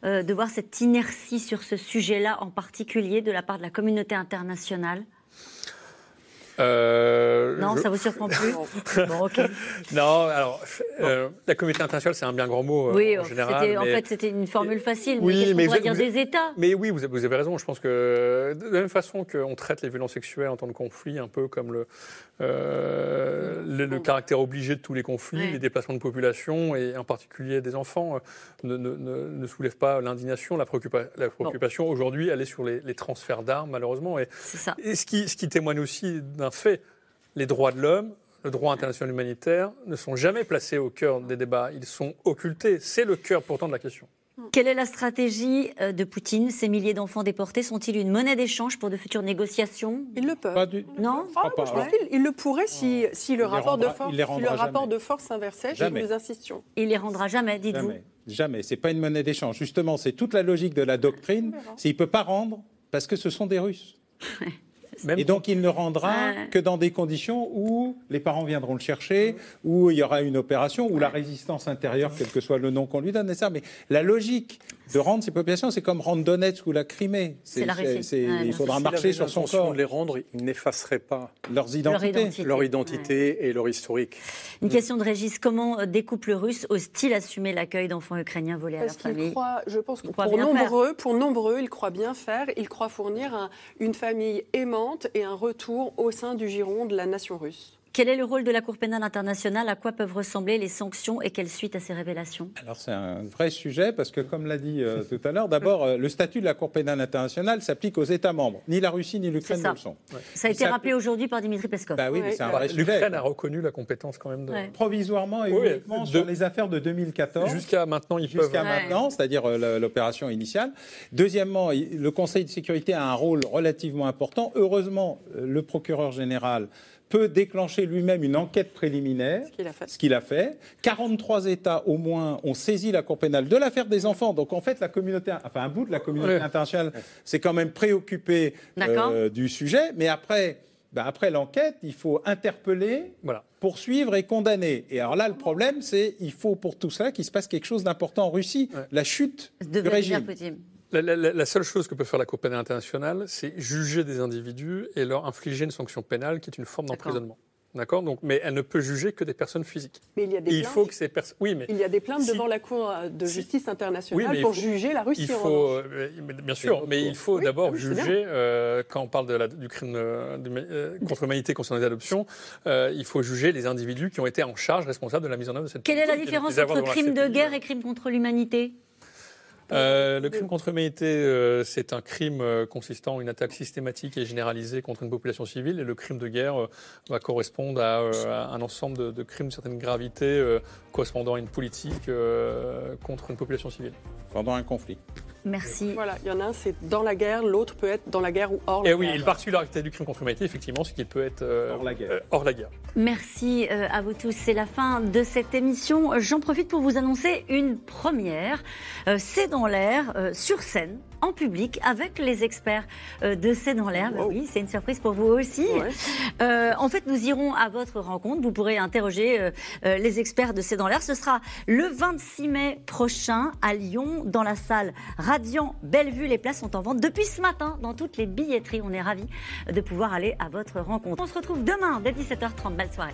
[SPEAKER 1] de voir cette inertie sur ce sujet-là en particulier de la part de la communauté internationale
[SPEAKER 3] euh,
[SPEAKER 1] non, ça vous surprend plus
[SPEAKER 3] bon, Non, alors, euh, la communauté internationale, c'est un bien grand mot euh,
[SPEAKER 1] oui,
[SPEAKER 3] en général.
[SPEAKER 1] En fait, c'était une formule facile. Oui, mais qu'est-ce qu'on dire des États?
[SPEAKER 3] Mais oui, vous avez, raison. Je pense que de la même façon qu'on traite les violences sexuelles en temps de conflit, un peu comme le, le, caractère obligé de tous les conflits, les déplacements de population, et en particulier des enfants, ne, ne, ne, soulèvent pas l'indignation, la, la, préoccupation. Aujourd'hui, elle est sur les, les transferts d'armes, malheureusement. Et,
[SPEAKER 1] ça.
[SPEAKER 3] et ce, qui, ce qui témoigne aussi d'un fait, les droits de l'homme, le droit international humanitaire ne sont jamais placés au cœur des débats, ils sont occultés. C'est le cœur pourtant de la question.
[SPEAKER 1] Quelle est la stratégie euh, de Poutine? Ces milliers d'enfants déportés sont-ils une monnaie d'échange pour de futures négociations?
[SPEAKER 2] Ils le peuvent.
[SPEAKER 1] Non
[SPEAKER 2] ah, Il le pourrait si, si le, rapport, de force, le rapport de force s'inversait. Nous insistions.
[SPEAKER 1] Il les rendra jamais, dites-vous
[SPEAKER 4] Jamais. Jamais. C'est pas une monnaie d'échange. Justement, c'est toute la logique de la doctrine. C'est il peut pas rendre parce que ce sont des Russes et donc il ne rendra que dans des conditions où les parents viendront le chercher, où il y aura une opération, où la résistance intérieure, quel que soit le nom qu'on lui donne, ça. Mais la logique de rendre ces populations, c'est comme rendre Donetsk ou la Crimée.
[SPEAKER 1] C'est
[SPEAKER 3] il
[SPEAKER 5] faudra marcher sur son corps. de les rendre, ils n'effaceraient pas
[SPEAKER 4] leurs identités,
[SPEAKER 5] leur identité, et leur historique.
[SPEAKER 1] Une question de Régis comment euh, des couples russes osent-ils assumer l'accueil d'enfants ukrainiens volés
[SPEAKER 2] à
[SPEAKER 1] leur famille?
[SPEAKER 2] croient, Je pense que pour nombreux, pour nombreux, ils croient bien faire. Ils croient fournir une famille aimante et un retour au sein du giron de la nation russe.
[SPEAKER 1] Quel est le rôle de la Cour pénale internationale? À quoi peuvent ressembler les sanctions et quelles suite à ces révélations?
[SPEAKER 4] Alors c'est un vrai sujet parce que comme l'a dit euh, tout à l'heure, d'abord euh, le statut de la Cour pénale internationale s'applique aux États membres. Ni la Russie ni l'Ukraine ne le sont.
[SPEAKER 1] Ça a été rappelé aujourd'hui par Dimitri Peskov.
[SPEAKER 4] Bah oui, c'est un vrai
[SPEAKER 3] sujet. L'Ukraine a reconnu la compétence quand même. De...
[SPEAKER 4] Provisoirement et uniquement sur les affaires de 2014.
[SPEAKER 3] Jusqu'à maintenant, ils
[SPEAKER 4] peuvent. Jusqu'à maintenant, c'est-à-dire euh, l'opération initiale. Deuxièmement, le Conseil de sécurité a un rôle relativement important. Heureusement, le procureur général peut déclencher lui-même une enquête préliminaire, ce qu'il a, fait. 43 États au moins ont saisi la Cour pénale de l'affaire des enfants. Donc en fait, la communauté, enfin un bout de la communauté internationale s'est quand même préoccupé euh, du sujet. Mais après, bah, après l'enquête, il faut interpeller, poursuivre et condamner. Et alors là, le problème, c'est il faut pour tout ça qu'il se passe quelque chose d'important en Russie, la chute du régime.
[SPEAKER 3] La, seule chose que peut faire la Cour pénale internationale, c'est juger des individus et leur infliger une sanction pénale qui est une forme d'emprisonnement. D'accord? Donc, mais elle ne peut juger que des personnes physiques.
[SPEAKER 2] Mais il y a des
[SPEAKER 3] il
[SPEAKER 2] plaintes.
[SPEAKER 3] faut que ces personnes. Oui, mais
[SPEAKER 2] il y a des plaintes devant la Cour de justice internationale pour juger la Russie.
[SPEAKER 3] Il faut, euh, bien sûr, mais il faut d'abord ah juger euh, quand on parle de la, du crime euh, contre l'humanité concernant les adoptions. il faut juger les individus qui ont été en charge, responsables de la mise en œuvre de cette.
[SPEAKER 1] Quelle est la différence entre crime de guerre et crime contre l'humanité?
[SPEAKER 3] Euh, le crime contre l'humanité, euh, c'est un crime euh, consistant en une attaque systématique et généralisée contre une population civile. Et le crime de guerre va correspondre à, un ensemble de, de, crimes de certaine gravité correspondant à une politique contre une population civile.
[SPEAKER 4] Pendant un conflit.
[SPEAKER 1] Merci.
[SPEAKER 2] Voilà, il y en a un, c'est dans la guerre, l'autre peut être dans la guerre ou hors la
[SPEAKER 3] et
[SPEAKER 2] guerre.
[SPEAKER 3] Et oui, la particularité du crime contre l'humanité, effectivement, c'est qu'il peut être hors, la guerre. hors la guerre.
[SPEAKER 1] Merci à vous tous. C'est la fin de cette émission. J'en profite pour vous annoncer une première. c'est dans l'air, euh, sur scène, en public, avec les experts euh, de C'est dans l'air. Bah oui, c'est une surprise pour vous aussi. Euh, en fait, nous irons à votre rencontre. Vous pourrez interroger les experts de C'est dans l'air. Ce sera le 26 mai prochain à Lyon, dans la salle Radiant Bellevue. Les places sont en vente depuis ce matin dans toutes les billetteries. On est ravis de pouvoir aller à votre rencontre. On se retrouve demain dès 17h30. Belle soirée.